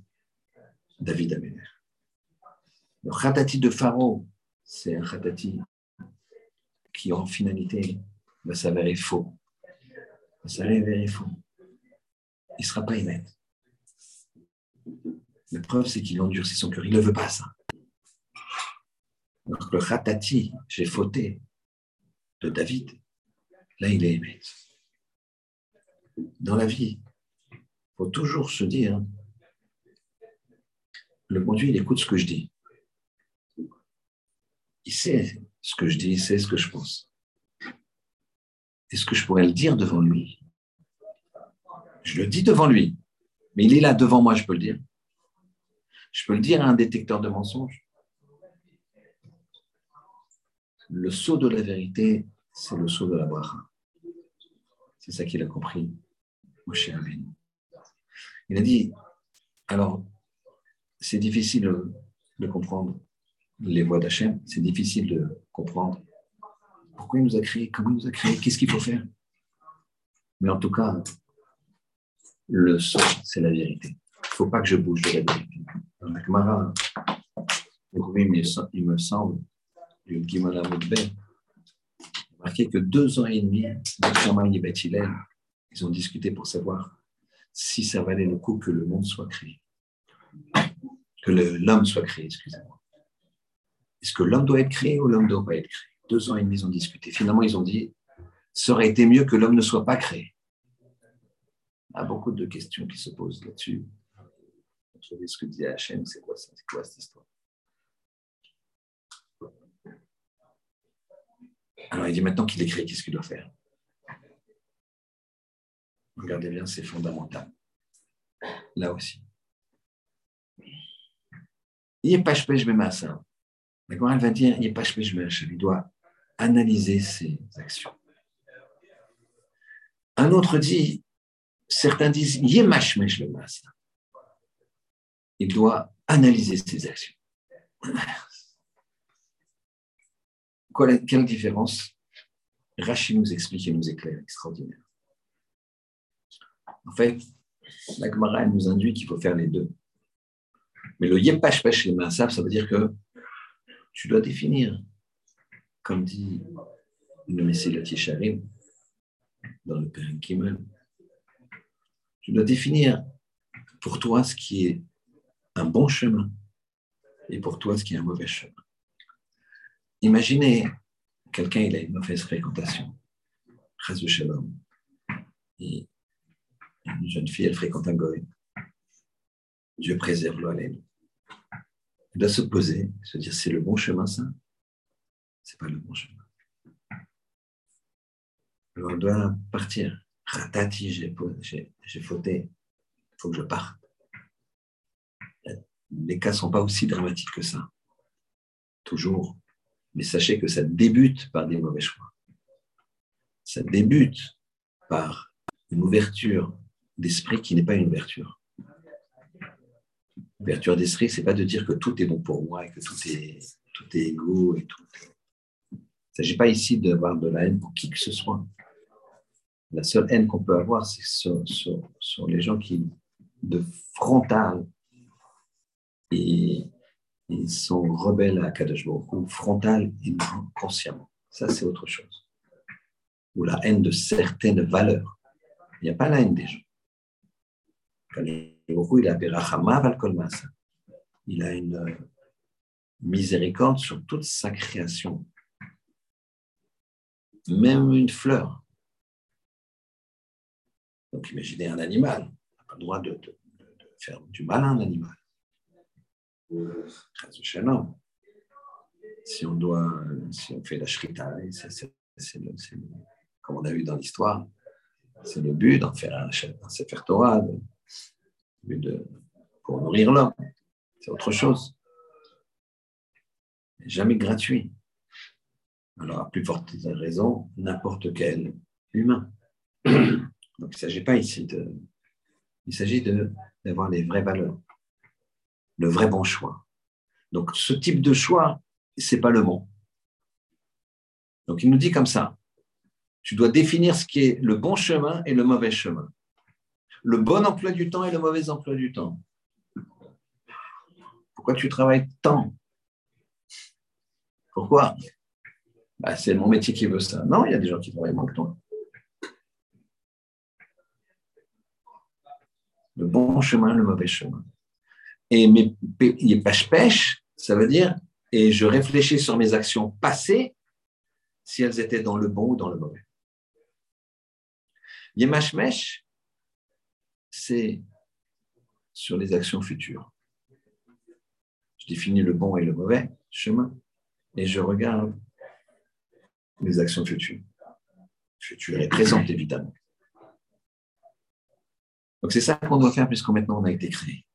David Améler. Le khatati de Pharaon, c'est un khatati qui, en finalité, va s'avérer faux ça révèle faux. Il ne sera pas honnête. La preuve, c'est qu'il endurcit son cœur. Il ne veut pas ça. Alors que le Khatati, j'ai fauté, de David, là, il est aimé. Dans la vie, il faut toujours se dire, le bon Dieu, il écoute ce que je dis. Il sait ce que je dis, il sait ce que je pense. Est-ce que je pourrais le dire devant lui Je le dis devant lui, mais il est là devant moi, je peux le dire. Je peux le dire à un détecteur de mensonges. Le saut de la vérité, c'est le saut de la bracha. C'est ça qu'il a compris, Moshe Il a dit, alors, c'est difficile de comprendre les voix d'Hachem, c'est difficile de comprendre pourquoi il nous a créés Comment il nous a créés Qu'est-ce qu'il faut faire? Mais en tout cas, le son, c'est la vérité. Il ne faut pas que je bouge de la vérité. Dans la il me semble, Gimala marqué que deux ans et demi, Benjamin et ils ont discuté pour savoir si ça valait le coup que le monde soit créé. Que l'homme soit créé, excusez-moi. Est-ce que l'homme doit être créé ou l'homme ne doit pas être créé? Deux ans et demi, ils ont discuté. Finalement, ils ont dit, ça aurait été mieux que l'homme ne soit pas créé. Il y a beaucoup de questions qui se posent là-dessus. Vous savez ce que disait Hachem, c'est quoi quoi cette histoire? Alors il dit maintenant qu'il est créé, qu'est-ce qu'il doit faire? Regardez bien, c'est fondamental. Là aussi. Il n'est pas je ça. D'accord Elle va dire, il n'est pas je mets Il doit analyser ses actions. Un autre dit, certains disent, Yemashmesh le Il doit analyser ses actions. quelle différence? Rachid nous explique et nous éclaire, extraordinaire. En fait, la Gemara nous induit qu'il faut faire les deux. Mais le yepash mains ça veut dire que tu dois définir, comme dit le Messie Sharim dans le Père Kimmel, tu dois définir pour toi ce qui est un bon chemin et pour toi ce qui est un mauvais chemin. Imaginez quelqu'un, il a une mauvaise fréquentation, shalom, et une jeune fille, elle fréquente un goy. Dieu préserve l'Oalem. Elle doit se poser, se dire c'est le bon chemin, ça C'est pas le bon chemin. Elle doit partir. Ratati, j'ai fauté. Il faut que je parte. Les cas ne sont pas aussi dramatiques que ça. Toujours. Mais sachez que ça débute par des mauvais choix. Ça débute par une ouverture d'esprit qui n'est pas une ouverture. Ouverture d'esprit, c'est pas de dire que tout est bon pour moi et que tout est, tout est égaux et tout. Il ne s'agit pas ici d'avoir de la haine pour qui que ce soit. La seule haine qu'on peut avoir, c'est sur, les gens qui, de frontal, et ils sont rebelles à Kadosh ou frontal et consciemment. Ça, c'est autre chose. Ou la haine de certaines valeurs. Il n'y a pas la haine des gens. il a Il a une miséricorde sur toute sa création. Même une fleur. Donc imaginez un animal. On n'a pas le droit de, faire du mal à un animal. Si on doit, si on fait la shrita, c'est comme on a vu dans l'histoire, c'est le but d'en faire un, un Sefer Torah, de, pour nourrir l'homme. C'est autre chose. Jamais gratuit. Alors, à plus forte raison, n'importe quel humain. Donc, il ne s'agit pas ici de. Il s'agit d'avoir les vraies valeurs, le vrai bon choix. Donc, ce type de choix, ce n'est pas le bon. Donc, il nous dit comme ça tu dois définir ce qui est le bon chemin et le mauvais chemin. Le bon emploi du temps et le mauvais emploi du temps. Pourquoi tu travailles tant? Pourquoi? Bah, C'est mon métier qui veut ça. Non, il y a des gens qui travaillent moins que toi. le bon chemin, le mauvais chemin. Et mes pêche-pêche, ça veut dire, et je réfléchis sur mes actions passées, si elles étaient dans le bon ou dans le mauvais. Yemashmesh, c'est sur les actions futures. Je définis le bon et le mauvais chemin et je regarde les actions futures. Futures et présentes, évidemment. Donc c'est ça qu'on doit faire puisque maintenant on a été créé.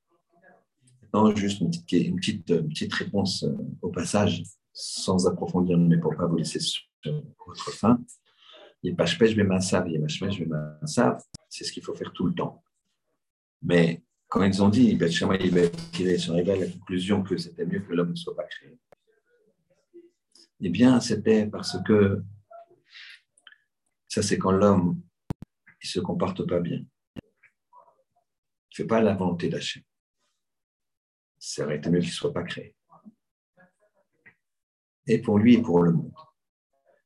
Maintenant, juste une petite, petite, réponse euh, au passage, sans approfondir, mais pour ne pas vous laisser sur votre fin. C'est ce qu'il faut faire tout le temps. Mais quand ils ont dit, ils sont arrivés à la conclusion que c'était mieux que l'homme ne soit pas créé. Eh bien, c'était parce que ça, c'est quand l'homme il se comporte pas bien ne fait pas la volonté d'Hachem. Ça aurait été mieux qu'il ne soit pas créé. Et pour lui et pour le monde.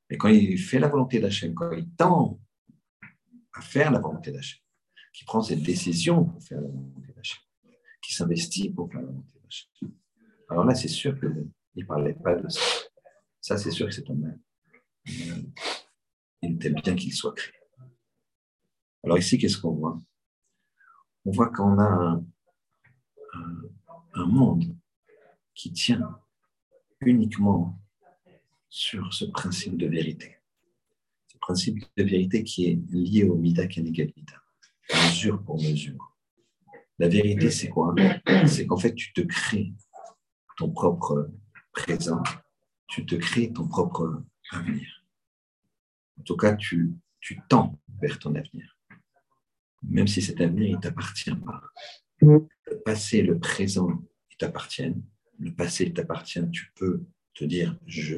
Mais quand il fait la volonté d'Hachem, quand il tend à faire la volonté d'Hachem, qui prend cette décision pour faire la volonté d'Hachem, qui s'investit pour faire la volonté d'Hachem, alors là, c'est sûr qu'il ne parlait pas de ça. Ça, c'est sûr que c'est un même. Il était bien qu'il soit créé. Alors ici, qu'est-ce qu'on voit? On voit qu'on a un, monde qui tient uniquement sur ce principe de vérité. Ce principe de vérité qui est lié au Mida Kenegal mesure pour mesure. La vérité, c'est quoi? C'est qu'en fait, tu te crées ton propre présent, tu te crées ton propre avenir. En tout cas, tu, tu tends vers ton avenir même si cet avenir ne t'appartient pas. Le passé, le présent, ils t'appartiennent. Le passé t'appartient. Tu peux te dire, je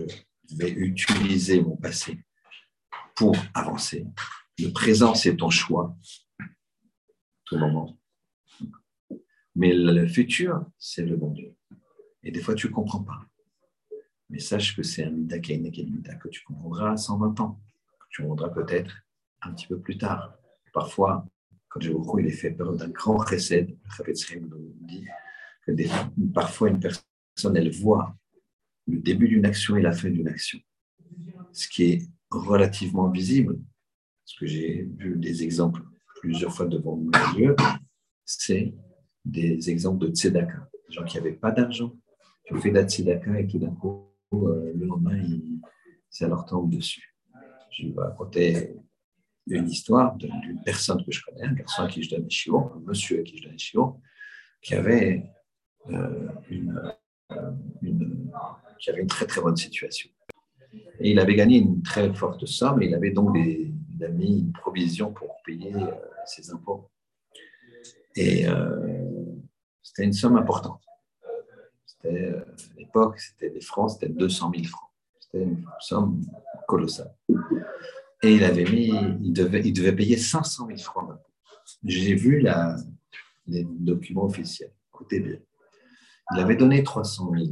vais utiliser mon passé pour avancer. Le présent, c'est ton choix, tout moment. Mais le futur, c'est le bon Dieu. Et des fois, tu ne comprends pas. Mais sache que c'est un mida que tu comprendras à 120 ans, que tu comprendras peut-être un petit peu plus tard. Parfois, quand vous il est fait peur d'un grand recède. Le nous dit que parfois une personne, elle voit le début d'une action et la fin d'une action. Ce qui est relativement visible, parce que j'ai vu des exemples plusieurs fois devant mes yeux, c'est des exemples de tzedaka. Des gens qui n'avaient pas d'argent, qui ont fait de la tzedaka et tout d'un coup, le lendemain, ça leur tombe dessus. Je vais raconter une histoire d'une personne que je connais, un garçon à qui je donne des chiots, un monsieur à qui je donne des chiots, qui avait, euh, une, euh, très très bonne situation. Et il avait gagné une très forte somme et il avait donc il mis une provision pour payer euh, ses impôts. Et c'était une somme importante. C'était, à l'époque, c'était des francs, c'était 200 000 francs. C'était une somme colossale. Et il avait mis, il devait, il devait payer 500 000 francs d'impôts. J'ai vu les documents officiels. Écoutez bien. Il avait donné 300 000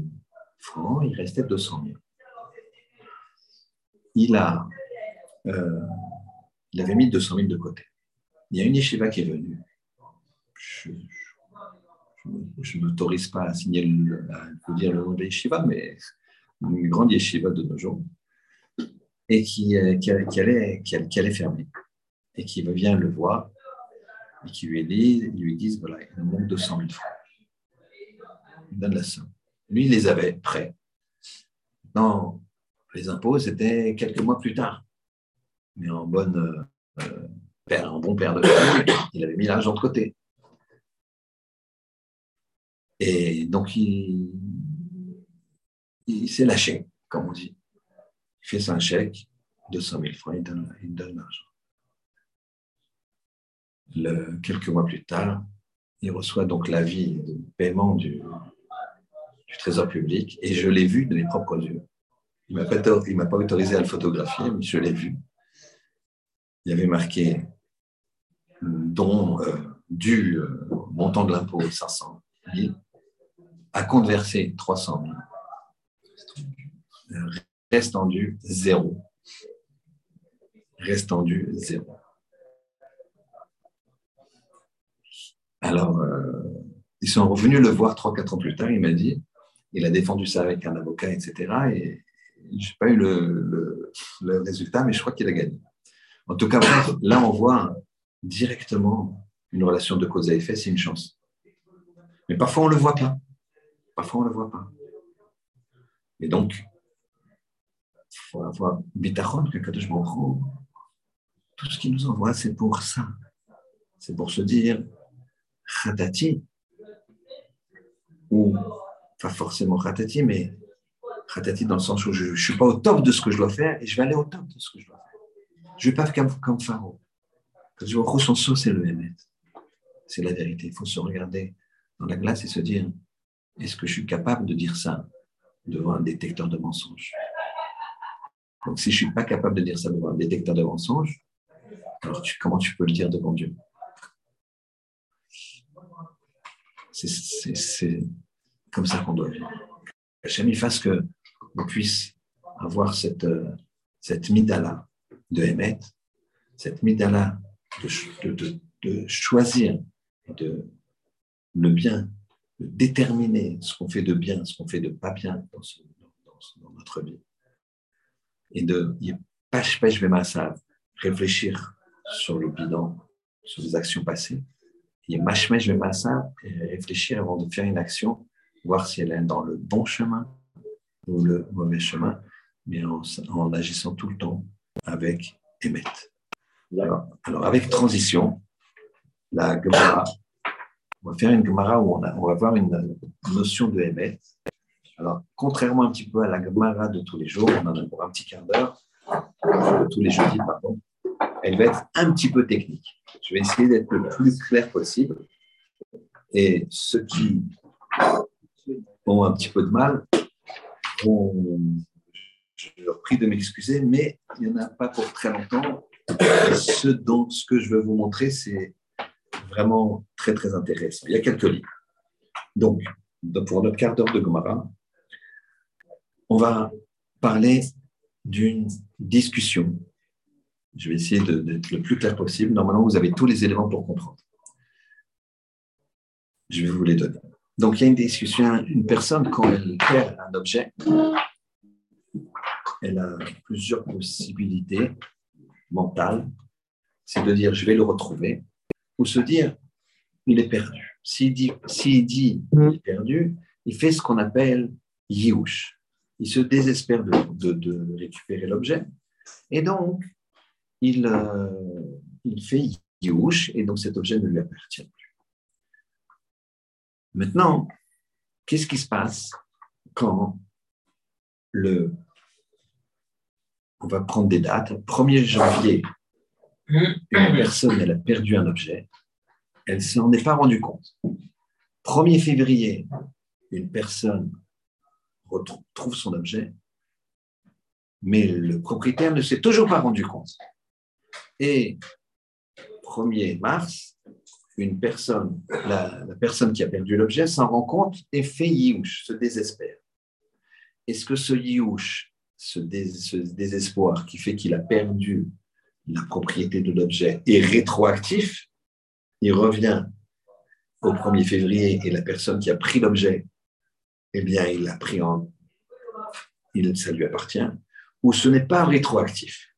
francs, il restait 200 000. Il, a, euh, il avait mis 200 000 de côté. Il y a une yeshiva qui est venue. Je, n'autorise pas à signer le, à dire le nom de yeshiva, mais une grande yeshiva de nos jours et qui, euh, qui, allait, qui, allait, fermer. Et qui vient le voir et qui lui dit, lui disent voilà, il nous manque 200 000 francs. Il donne la somme. Lui, il les avait prêts. Les impôts, c'était quelques mois plus tard. Mais en, bonne, euh, père, en bon père de famille, il avait mis l'argent de côté. Et donc, il, il s'est lâché, comme on dit fait son chèque, 200 000 francs, il donne, l'argent. quelques mois plus tard, il reçoit donc l'avis de paiement du, Trésor public et je l'ai vu de mes propres yeux. Il ne m'a pas autorisé à le photographier, mais je l'ai vu. Il y avait marqué dont euh, du euh, montant de l'impôt 500 000, à compte versé 300 000, Reste tendu, zéro. Reste tendu, zéro. Alors, euh, ils sont revenus le voir trois, quatre ans plus tard. Il m'a dit, il a défendu ça avec un avocat, etc. Et je n'ai pas eu le, résultat, mais je crois qu'il a gagné. En tout cas, là, on voit directement une relation de cause à effet, c'est une chance. Mais parfois, on ne le voit pas. Parfois, on ne le voit pas. Et donc, faut avoir bitachon que Kadosh tout ce qu'il nous envoie, c'est pour ça. C'est pour se dire khatati, ou pas forcément khatati, mais khatati dans le sens où je ne suis pas au top de ce que je dois faire et je vais aller au top de ce que je dois faire. Je ne vais pas faire comme, comme Pharaon. Kadosh Baruch son saut, c'est le Hémet. C'est la vérité. Il faut se regarder dans la glace et se dire est-ce que je suis capable de dire ça devant un détecteur de mensonges? Donc, si je ne suis pas capable de dire ça devant un détecteur de mensonges, alors comment tu peux le dire devant Dieu? C'est comme ça qu'on doit vivre. Hachem, il fasse que on puisse avoir cette, cette midala de Hémet, cette midala de, de, choisir de, le bien, déterminer ce qu'on fait de bien, ce qu'on fait de pas bien dans, dans notre vie. Et de pêche pêche réfléchir sur le bilan, sur les actions passées, et mâche mâche réfléchir avant de faire une action, voir si elle est dans le bon chemin ou le mauvais chemin, mais en, agissant tout le temps avec Emet. Alors, alors, avec transition, la Gemara, on va faire une Gemara où on, on va voir une notion de Emet alors, contrairement un petit peu à la Gemara de tous les jours, on en a pour un petit quart d'heure, tous les jeudis, pardon, elle va être un petit peu technique. Je vais essayer d'être le plus clair possible. Et ceux qui ont un petit peu de mal, je leur prie de m'excuser, mais il n'y en a pas pour très longtemps. Ce, dont, ce que je veux vous montrer, c'est vraiment très, très intéressant. Il y a quelques livres. Donc, pour notre quart d'heure de Gomara, on va parler d'une discussion. Je vais essayer d'être le plus clair possible. Normalement, vous avez tous les éléments pour comprendre. Je vais vous les donner. Donc, il y a une discussion. Une personne, quand elle perd un objet, elle a plusieurs possibilités mentales. C'est de dire, je vais le retrouver, ou se dire, il est perdu. S'il dit, il est perdu, il fait ce qu'on appelle yiouch. Il se désespère de, récupérer l'objet. Et donc, il, euh, fait yiouch, et donc cet objet ne lui appartient plus. Maintenant, qu'est-ce qui se passe quand le on va prendre des dates. 1er janvier, une personne, elle a perdu un objet. Elle ne s'en est pas rendue compte. 1er février, une personne retrouve son objet, mais le propriétaire ne s'est toujours pas rendu compte. Et 1er mars, une personne, la, personne qui a perdu l'objet s'en rend compte et fait yiouch, se désespère. Est-ce que ce yiouch ce, désespoir qui fait qu'il a perdu la propriété de l'objet est rétroactif, il revient au 1er février et la personne qui a pris l'objet, eh bien, il l'a pris en. Il, ça lui appartient, ou ce n'est pas rétroactif.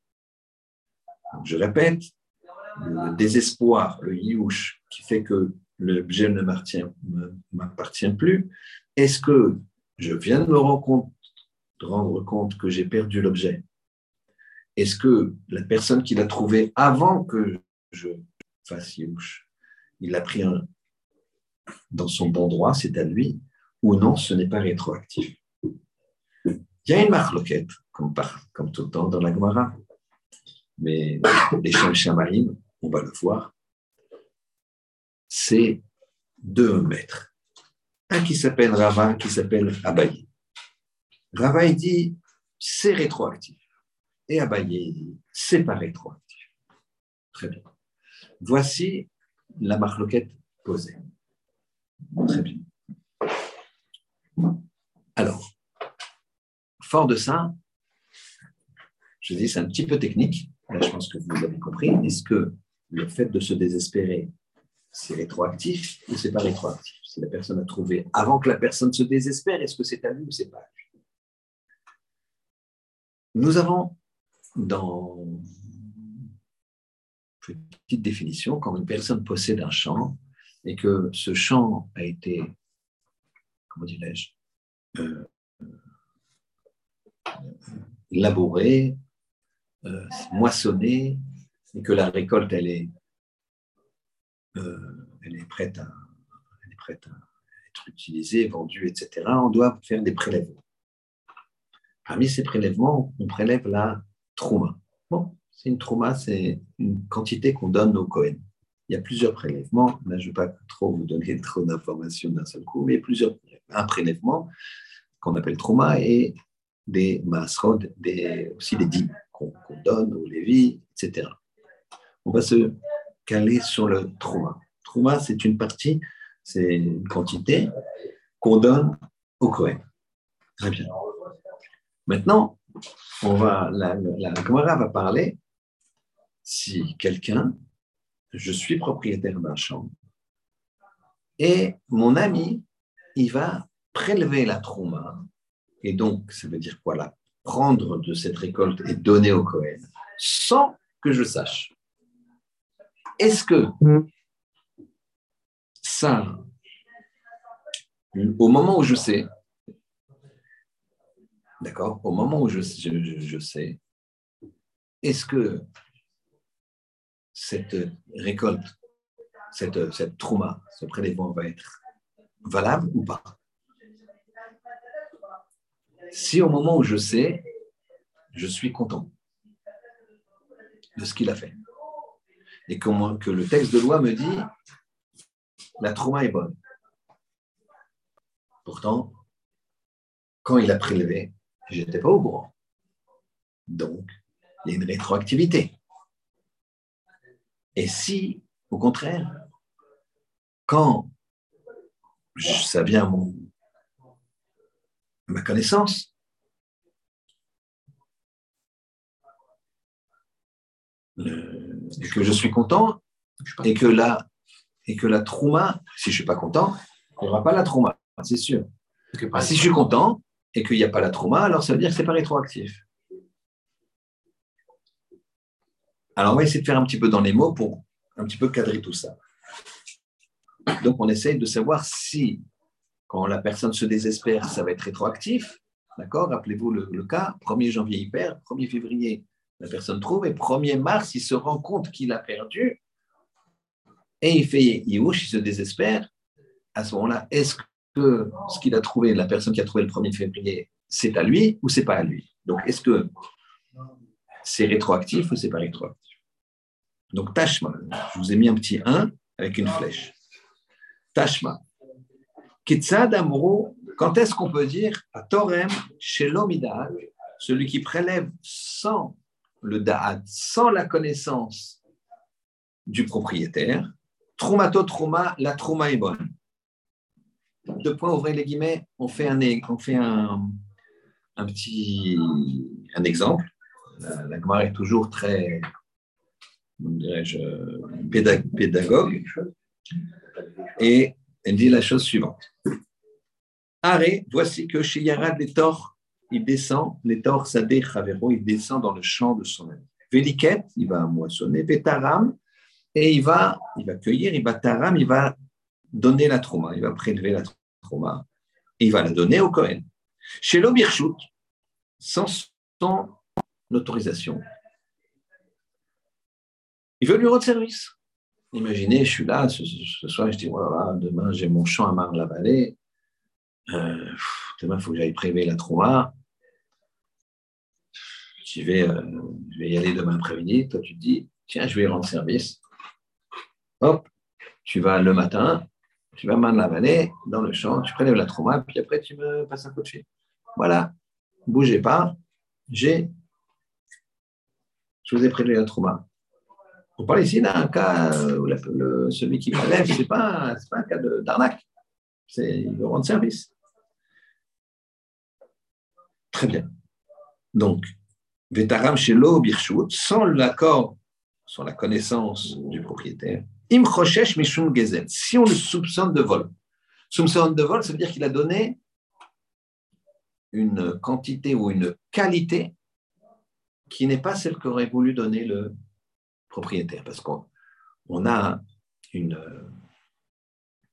je répète, le désespoir, le youch, qui fait que l'objet ne m'appartient plus, est-ce que je viens de me rendre compte que j'ai perdu l'objet, est-ce que la personne qui l'a trouvé avant que je fasse Youch, il l'a pris dans son bon droit, c'est à lui, ou non, ce n'est pas rétroactif? Il y a une marloquette, comme, comme tout le temps dans la Gemara, mais les Shem on va le voir, c'est deux maîtres. Un qui s'appelle Rava, un qui s'appelle Abaye. Rava dit c'est rétroactif. Et Abaye pas rétroactif. Très bien. Voici la marloquette posée. Très bien. Alors, fort de ça, je dis c'est un petit peu technique. Là, je pense que vous l'avez compris. Est-ce que le fait de se désespérer, c'est rétroactif ou c'est pas rétroactif? Si la personne a trouvé avant que la personne se désespère, est-ce que c'est à lui ou c'est pas à lui? Nous avons dans une petite définition, quand une personne possède un champ et que ce champ a été, comment dirais-je, euh, euh, moissonné, et que la récolte, elle est, euh, elle est prête à être utilisée, vendue, etc., on doit faire des prélèvements. Parmi ces prélèvements, on prélève la trauma. Bon, c'est une trauma, c'est une quantité qu'on donne au Cohen. Il y a plusieurs prélèvements. Là, je ne vais pas trop vous donner trop d'informations d'un seul coup, mais plusieurs un prélèvement qu'on appelle trauma et des masrod, des, aussi des dîmes qu'on donne aux lévis, etc. On va se caler sur le trauma. Trauma, c'est une partie, c'est une quantité qu'on donne au Cohen. Très bien. Maintenant, on va, la, la, va parler si quelqu'un, je suis propriétaire d'un champ, et mon ami, il va prélever la trauma, et donc ça veut dire quoi là Prendre de cette récolte et donner au Cohen, sans que je sache. Est-ce que ça, au moment où je sais, D'accord? Au moment où je, sais, est-ce que cette récolte, cette, cette trauma, ce prélèvement va être valable ou pas? Si au moment où je sais, je suis content de ce qu'il a fait, et que, que le texte de loi me dit la trauma est bonne. Pourtant, quand il a prélevé, je n'étais pas au courant. Donc, il y a une rétroactivité. Et si, au contraire, quand ça vient à, mon, ma connaissance, et que je suis content, et que la, et que la trauma, si je ne suis pas content, il n'y aura pas la trauma, c'est sûr. Ah, si je suis content et qu'il n'y a pas la trauma, alors ça veut dire que ce n'est pas rétroactif. Alors, on va essayer de faire un petit peu dans les mots pour un petit peu cadrer tout ça. Donc, on essaye de savoir si, quand la personne se désespère, ça va être rétroactif. D'accord? Rappelez-vous le, cas 1er janvier, il perd, 1er février, la personne trouve, et 1er mars, il se rend compte qu'il a perdu, et il fait Youch, il se désespère. À ce moment-là, est-ce que ce qu'il a trouvé, la personne qui a trouvé le 1er février, c'est à lui ou c'est pas à lui? Donc, est-ce que c'est rétroactif ou c'est pas rétroactif? Donc, Tashma, je vous ai mis un petit 1 avec une flèche. Tashma. Kitsad Amro, quand est-ce qu'on peut dire à Torem, chez l'omidad, celui qui prélève sans le da'at, sans la connaissance du propriétaire, Trumato Truma, la Truma est bonne? Deux points, ouvrez les guillemets, on fait un, on fait un, un petit un exemple. La, la est toujours très, dirais-je, pédagogue. Et elle dit la chose suivante. Arrêt, voici que chez Yarad les torts, il descend, les torts Sadeh Chavero, il descend dans le champ de son ami. Véliket, il va moissonner, Vétaram, et il va, il va cueillir, il va taram, il va donner la trauma, il va prélever la trauma, il va la donner au Cohen. Chez l'Obirchut, sans son autorisation, il veut lui rendre service. Imaginez, je suis là, ce, soir, je dis, voilà, demain j'ai mon champ à Marne-la-Vallée, euh, demain il faut que j'aille prélever la trauma. Je vais, euh, je vais y aller demain après-midi. Toi, tu te dis, tiens, je vais rendre service hop, tu vas le matin, tu vas à la vallée, dans le champ, tu prélèves la trauma, puis après tu me passes un coup de fil. Voilà, bougez pas, j'ai, je vous ai prélevé la trauma. On parle ici d'un cas où celui qui prélève, ce n'est pas, pas, un cas d'arnaque, il veut rendre service. Très bien. Donc, Vetaram chez l'eau, sans l'accord, sans la connaissance du propriétaire, Im Mishum Gezel. Si on le soupçonne de vol, soupçonne de vol, ça veut dire qu'il a donné une quantité ou une qualité qui n'est pas celle qu'aurait voulu donner le propriétaire. Parce qu'on a une.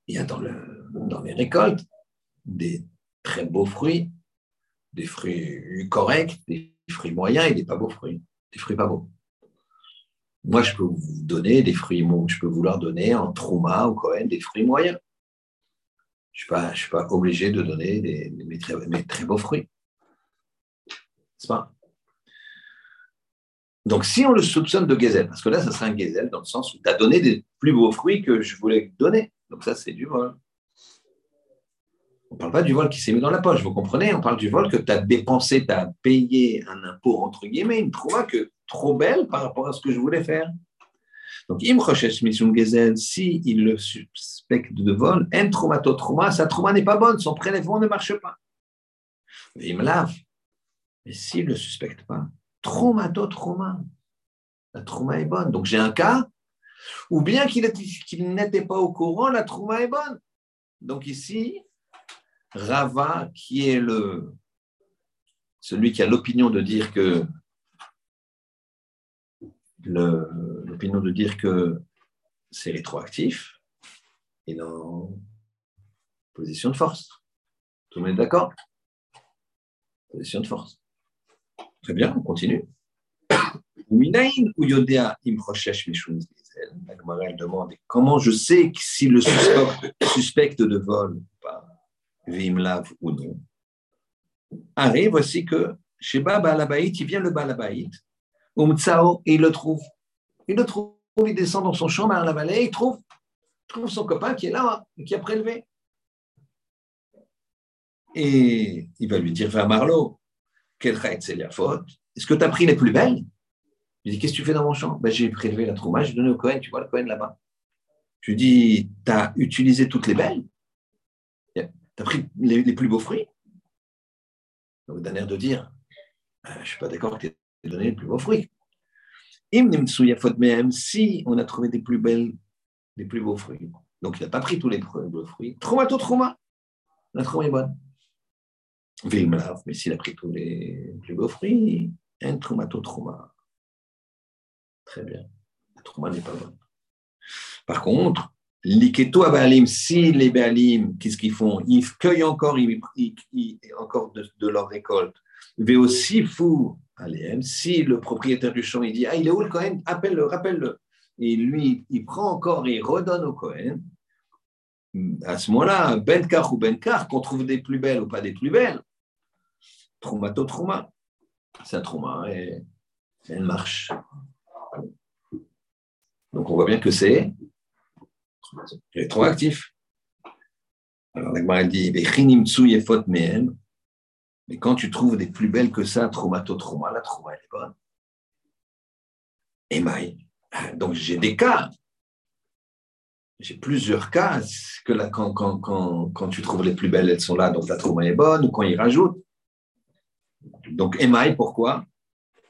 Il y a dans, dans les récoltes des très beaux fruits, des fruits corrects, des fruits moyens et des pas beaux fruits, des fruits pas beaux. Moi, je peux vous donner des fruits, je peux vouloir donner en trauma ou Cohen des fruits moyens. Je ne suis, pas obligé de donner mes, très, beaux fruits. C'est pas Donc, si on le soupçonne de gazelle, parce que là, ça serait un gazelle dans le sens où tu as donné des plus beaux fruits que je voulais donner. Donc, ça, c'est du vol. On ne parle pas du vol qui s'est mis dans la poche, vous comprenez? On parle du vol que tu as dépensé, tu as payé un impôt, entre guillemets, une trauma que trop belle par rapport à ce que je voulais faire. Donc, im gezel, si il le suspecte de vol, en traumato trauma, sa trauma n'est pas bonne, son prélèvement ne marche pas. Il me lave. Mais s'il ne le suspecte pas, traumato trauma, la trauma est bonne. Donc, j'ai un cas ou bien qu'il n'était pas au courant, la trauma est bonne. Donc, ici, Rava, qui est le, celui qui a l'opinion de dire que l'opinion de dire que c'est rétroactif et non position de force. Tout le monde est d'accord? Position de force. Très bien, on continue. La demande comment je sais si le suspecte de vol pas, Vimlav ou non? Arrive voici que chez Baba Alabaït, il vient le Balabaït, et il le trouve. Il le trouve, il descend dans son champ dans la vallée, il trouve, trouve son copain qui est là, qui a prélevé. Et il va lui dire, va Marlo, quelle c'est la faute est-ce que tu as pris les plus belles Je lui dis, qu'est-ce que tu fais dans mon champ? Ben, J'ai prélevé la trauma, j'ai donné au Cohen, tu vois le Cohen là-bas. Je lui dis, tu as utilisé toutes les belles? Tu as pris les, plus beaux fruits? Donc, d'un air de dire, ben, je ne suis pas d'accord que tu aies donné les plus beaux fruits. Si on a trouvé des plus belles, des plus beaux fruits, donc il n'a pas pris tous les beaux fruits, Traumato trauma, la trauma est bonne. Mais s'il a pris tous les plus beaux fruits, un traumato trauma. Très bien. La trauma n'est pas bonne. Par contre, l'iketo abalim, si les balim, qu'est-ce qu'ils font? Ils cueillent encore, ils, encore de, leur récolte. Aussi fou, allez, si le propriétaire du champ il dit Ah, il est où le Cohen Appelle-le, rappelle-le. Et lui, il prend encore et il redonne au Cohen. À ce moment-là, Benkar ou Benkar, qu'on trouve des plus belles ou pas des plus belles, traumato trauma. C'est un trauma et elle marche. Donc on voit bien que c'est rétroactif. Alors la dit mais quand tu trouves des plus belles que ça, traumato trauma, la trauma elle est bonne. Émail. Donc j'ai des cas. J'ai plusieurs cas que là, quand, quand, quand, quand, tu trouves les plus belles, elles sont là, donc la trauma est bonne, ou quand ils rajoutent. Donc, Emaï, pourquoi?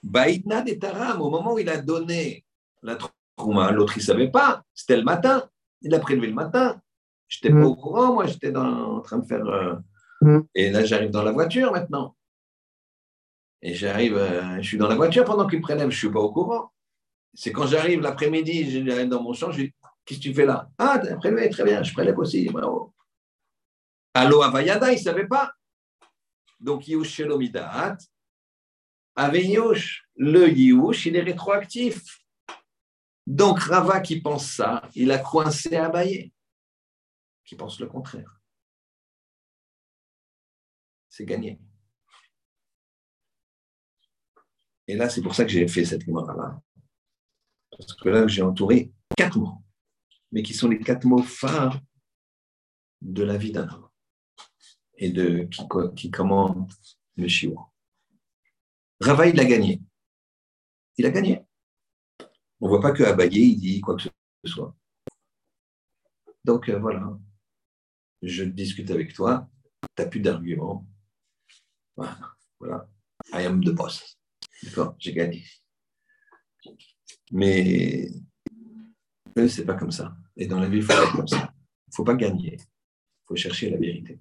Baïdna des Taram, au moment où il a donné la trouma, l'autre, il ne savait pas, c'était le matin, il a prélevé le matin. Je n'étais pas mm. au courant, moi, j'étais en train de faire. Euh, mm. Et là, j'arrive dans la voiture maintenant. Et j'arrive, euh, je suis dans la voiture pendant qu'il prélève, je ne suis pas au courant. C'est quand j'arrive l'après-midi, je dans mon champ, je dis Qu'est-ce que tu fais là? Ah, tu as prélevé, très bien, je prélève aussi, bravo. Allo Avayada, il ne savait pas. Donc, Yush Shelomidat, avec Yush, le Yush, il est rétroactif. Donc, Rava qui pense ça, il a coincé Abaye, qui pense le contraire. C'est gagné. Et là, c'est pour ça que j'ai fait cette mémoire-là. Parce que là, j'ai entouré quatre mots, mais qui sont les quatre mots phares de la vie d'un homme et de qui, qui commande le chiot. Rava, il a gagné. Il a gagné. On ne voit pas que Abaye, il dit quoi que ce soit. Donc euh, voilà, je discute avec toi, tu n'as plus d'arguments. Voilà. I am the boss. D'accord, j'ai gagné. Mais c'est pas comme ça. Et dans la vie, il faut être comme ça. Il faut pas gagner. Il faut chercher la vérité.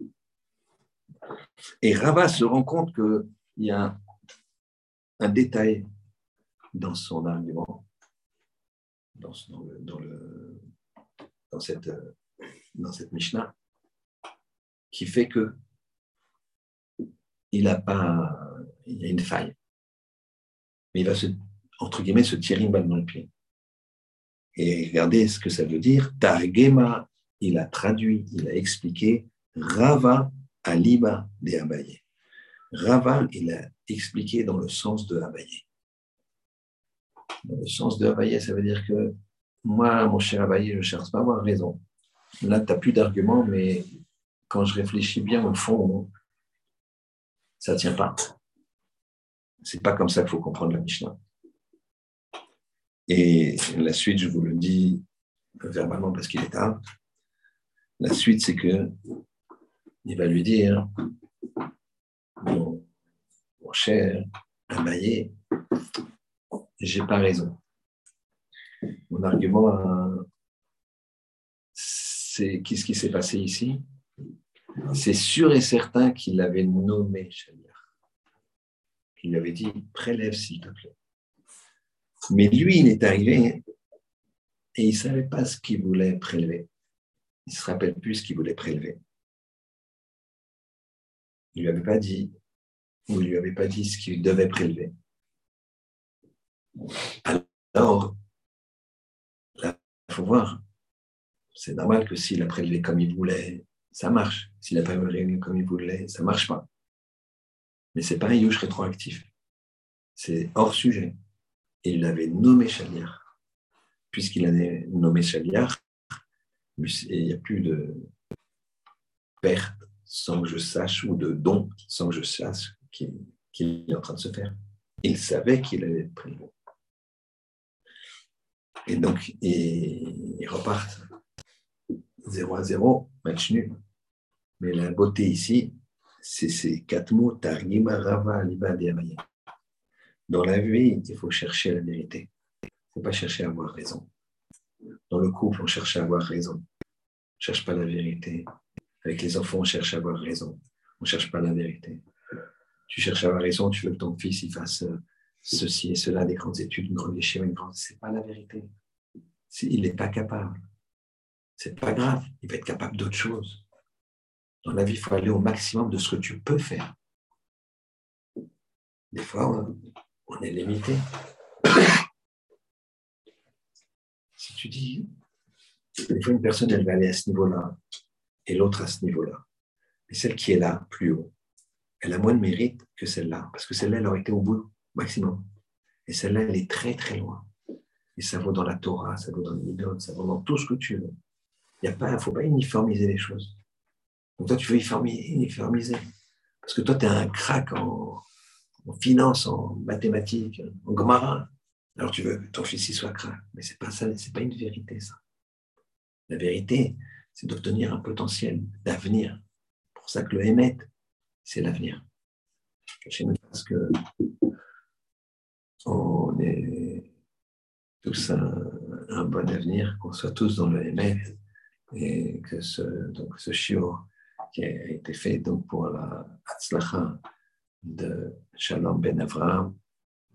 Et Rava se rend compte qu'il y a un détail dans son argument, dans, cette, dans cette Mishnah, qui fait que il a pas, il y a une faille. Mais il va se, entre guillemets, se tirer une balle dans le pied. Et regardez ce que ça veut dire. Targema, il a traduit, il a expliqué. Rava Aliba de Abaye. Rava, il a expliqué dans le sens de Abaye. Dans le sens de Abaye, ça veut dire que moi, mon cher Abaye, je ne cherche pas à avoir raison. Là, tu n'as plus d'arguments, mais quand je réfléchis bien au fond, ça ne tient pas. C'est pas comme ça qu'il faut comprendre la Mishnah. Et la suite, je vous le dis verbalement parce qu'il est tard. La suite, c'est que il va lui dire Mon, cher Abaye, j'ai pas raison. Mon argument, c'est qu'est-ce qui s'est passé ici? C'est sûr et certain qu'il avait nommé Shaliar. Il lui avait dit Prélève, s'il te plaît. Mais lui, il est arrivé et il ne savait pas ce qu'il voulait prélever. Il ne se rappelle plus ce qu'il voulait prélever. Il ne lui avait pas dit, ou il ne lui avait pas dit ce qu'il devait prélever. Alors, il faut voir. C'est normal que s'il a prélevé comme il voulait, ça marche. S'il n'a pas prélevé comme il voulait, ça ne marche pas. Mais ce n'est pas un yush rétroactif. C'est hors sujet. il l'avait nommé Chaliar. Puisqu'il a nommé Chaliar, il n'y a plus de perte sans que je sache, ou de don sans que je sache qu'il est en train de se faire. il savait qu'il allait être pris. Et donc, ils repartent 0 à 0, match nul. Mais la beauté ici, c'est ces quatre mots, Targima, Rava, Liba, Dans la vie, il faut chercher la vérité. Il ne faut pas chercher à avoir raison. Dans le couple, on cherche à avoir raison. On ne cherche pas la vérité. Avec les enfants, on cherche à avoir raison. On ne cherche pas la vérité. Tu cherches à avoir raison, tu veux que ton fils il fasse euh, ceci et cela, des grandes études, une grande échelle, une grande. Ce n'est pas la vérité. Il n'est pas capable. Ce n'est pas grave. Il va être capable d'autre chose. Dans la vie, il faut aller au maximum de ce que tu peux faire. Des fois, on est limité. Si tu dis, des fois, une personne, elle va aller à ce niveau-là et l'autre à ce niveau-là. Mais celle qui est là, plus haut, elle a moins de mérite que celle-là, parce que celle-là, elle aurait été au bout, maximum. Et celle-là, elle est très, très loin. Et ça vaut dans la Torah, ça vaut dans les ça vaut dans tout ce que tu veux. Il ne faut pas uniformiser les choses. Donc toi, tu veux uniformiser. Parce que toi, tu es un crack en, finance, en mathématiques, en gomara. Alors tu veux que ton fils y soit crack. Mais ce n'est pas ça, c'est pas une vérité, ça. La vérité, c'est d'obtenir un potentiel d'avenir. Pour ça que le Hémet, c'est l'avenir. Parce que on est tous un, bon avenir, qu'on soit tous dans le Hémet et que ce, donc ce chiot qui a été fait donc pour la Hatzlacha de Shalom Ben Avraham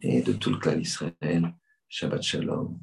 et de tout le clan Israël. Shabbat Shalom.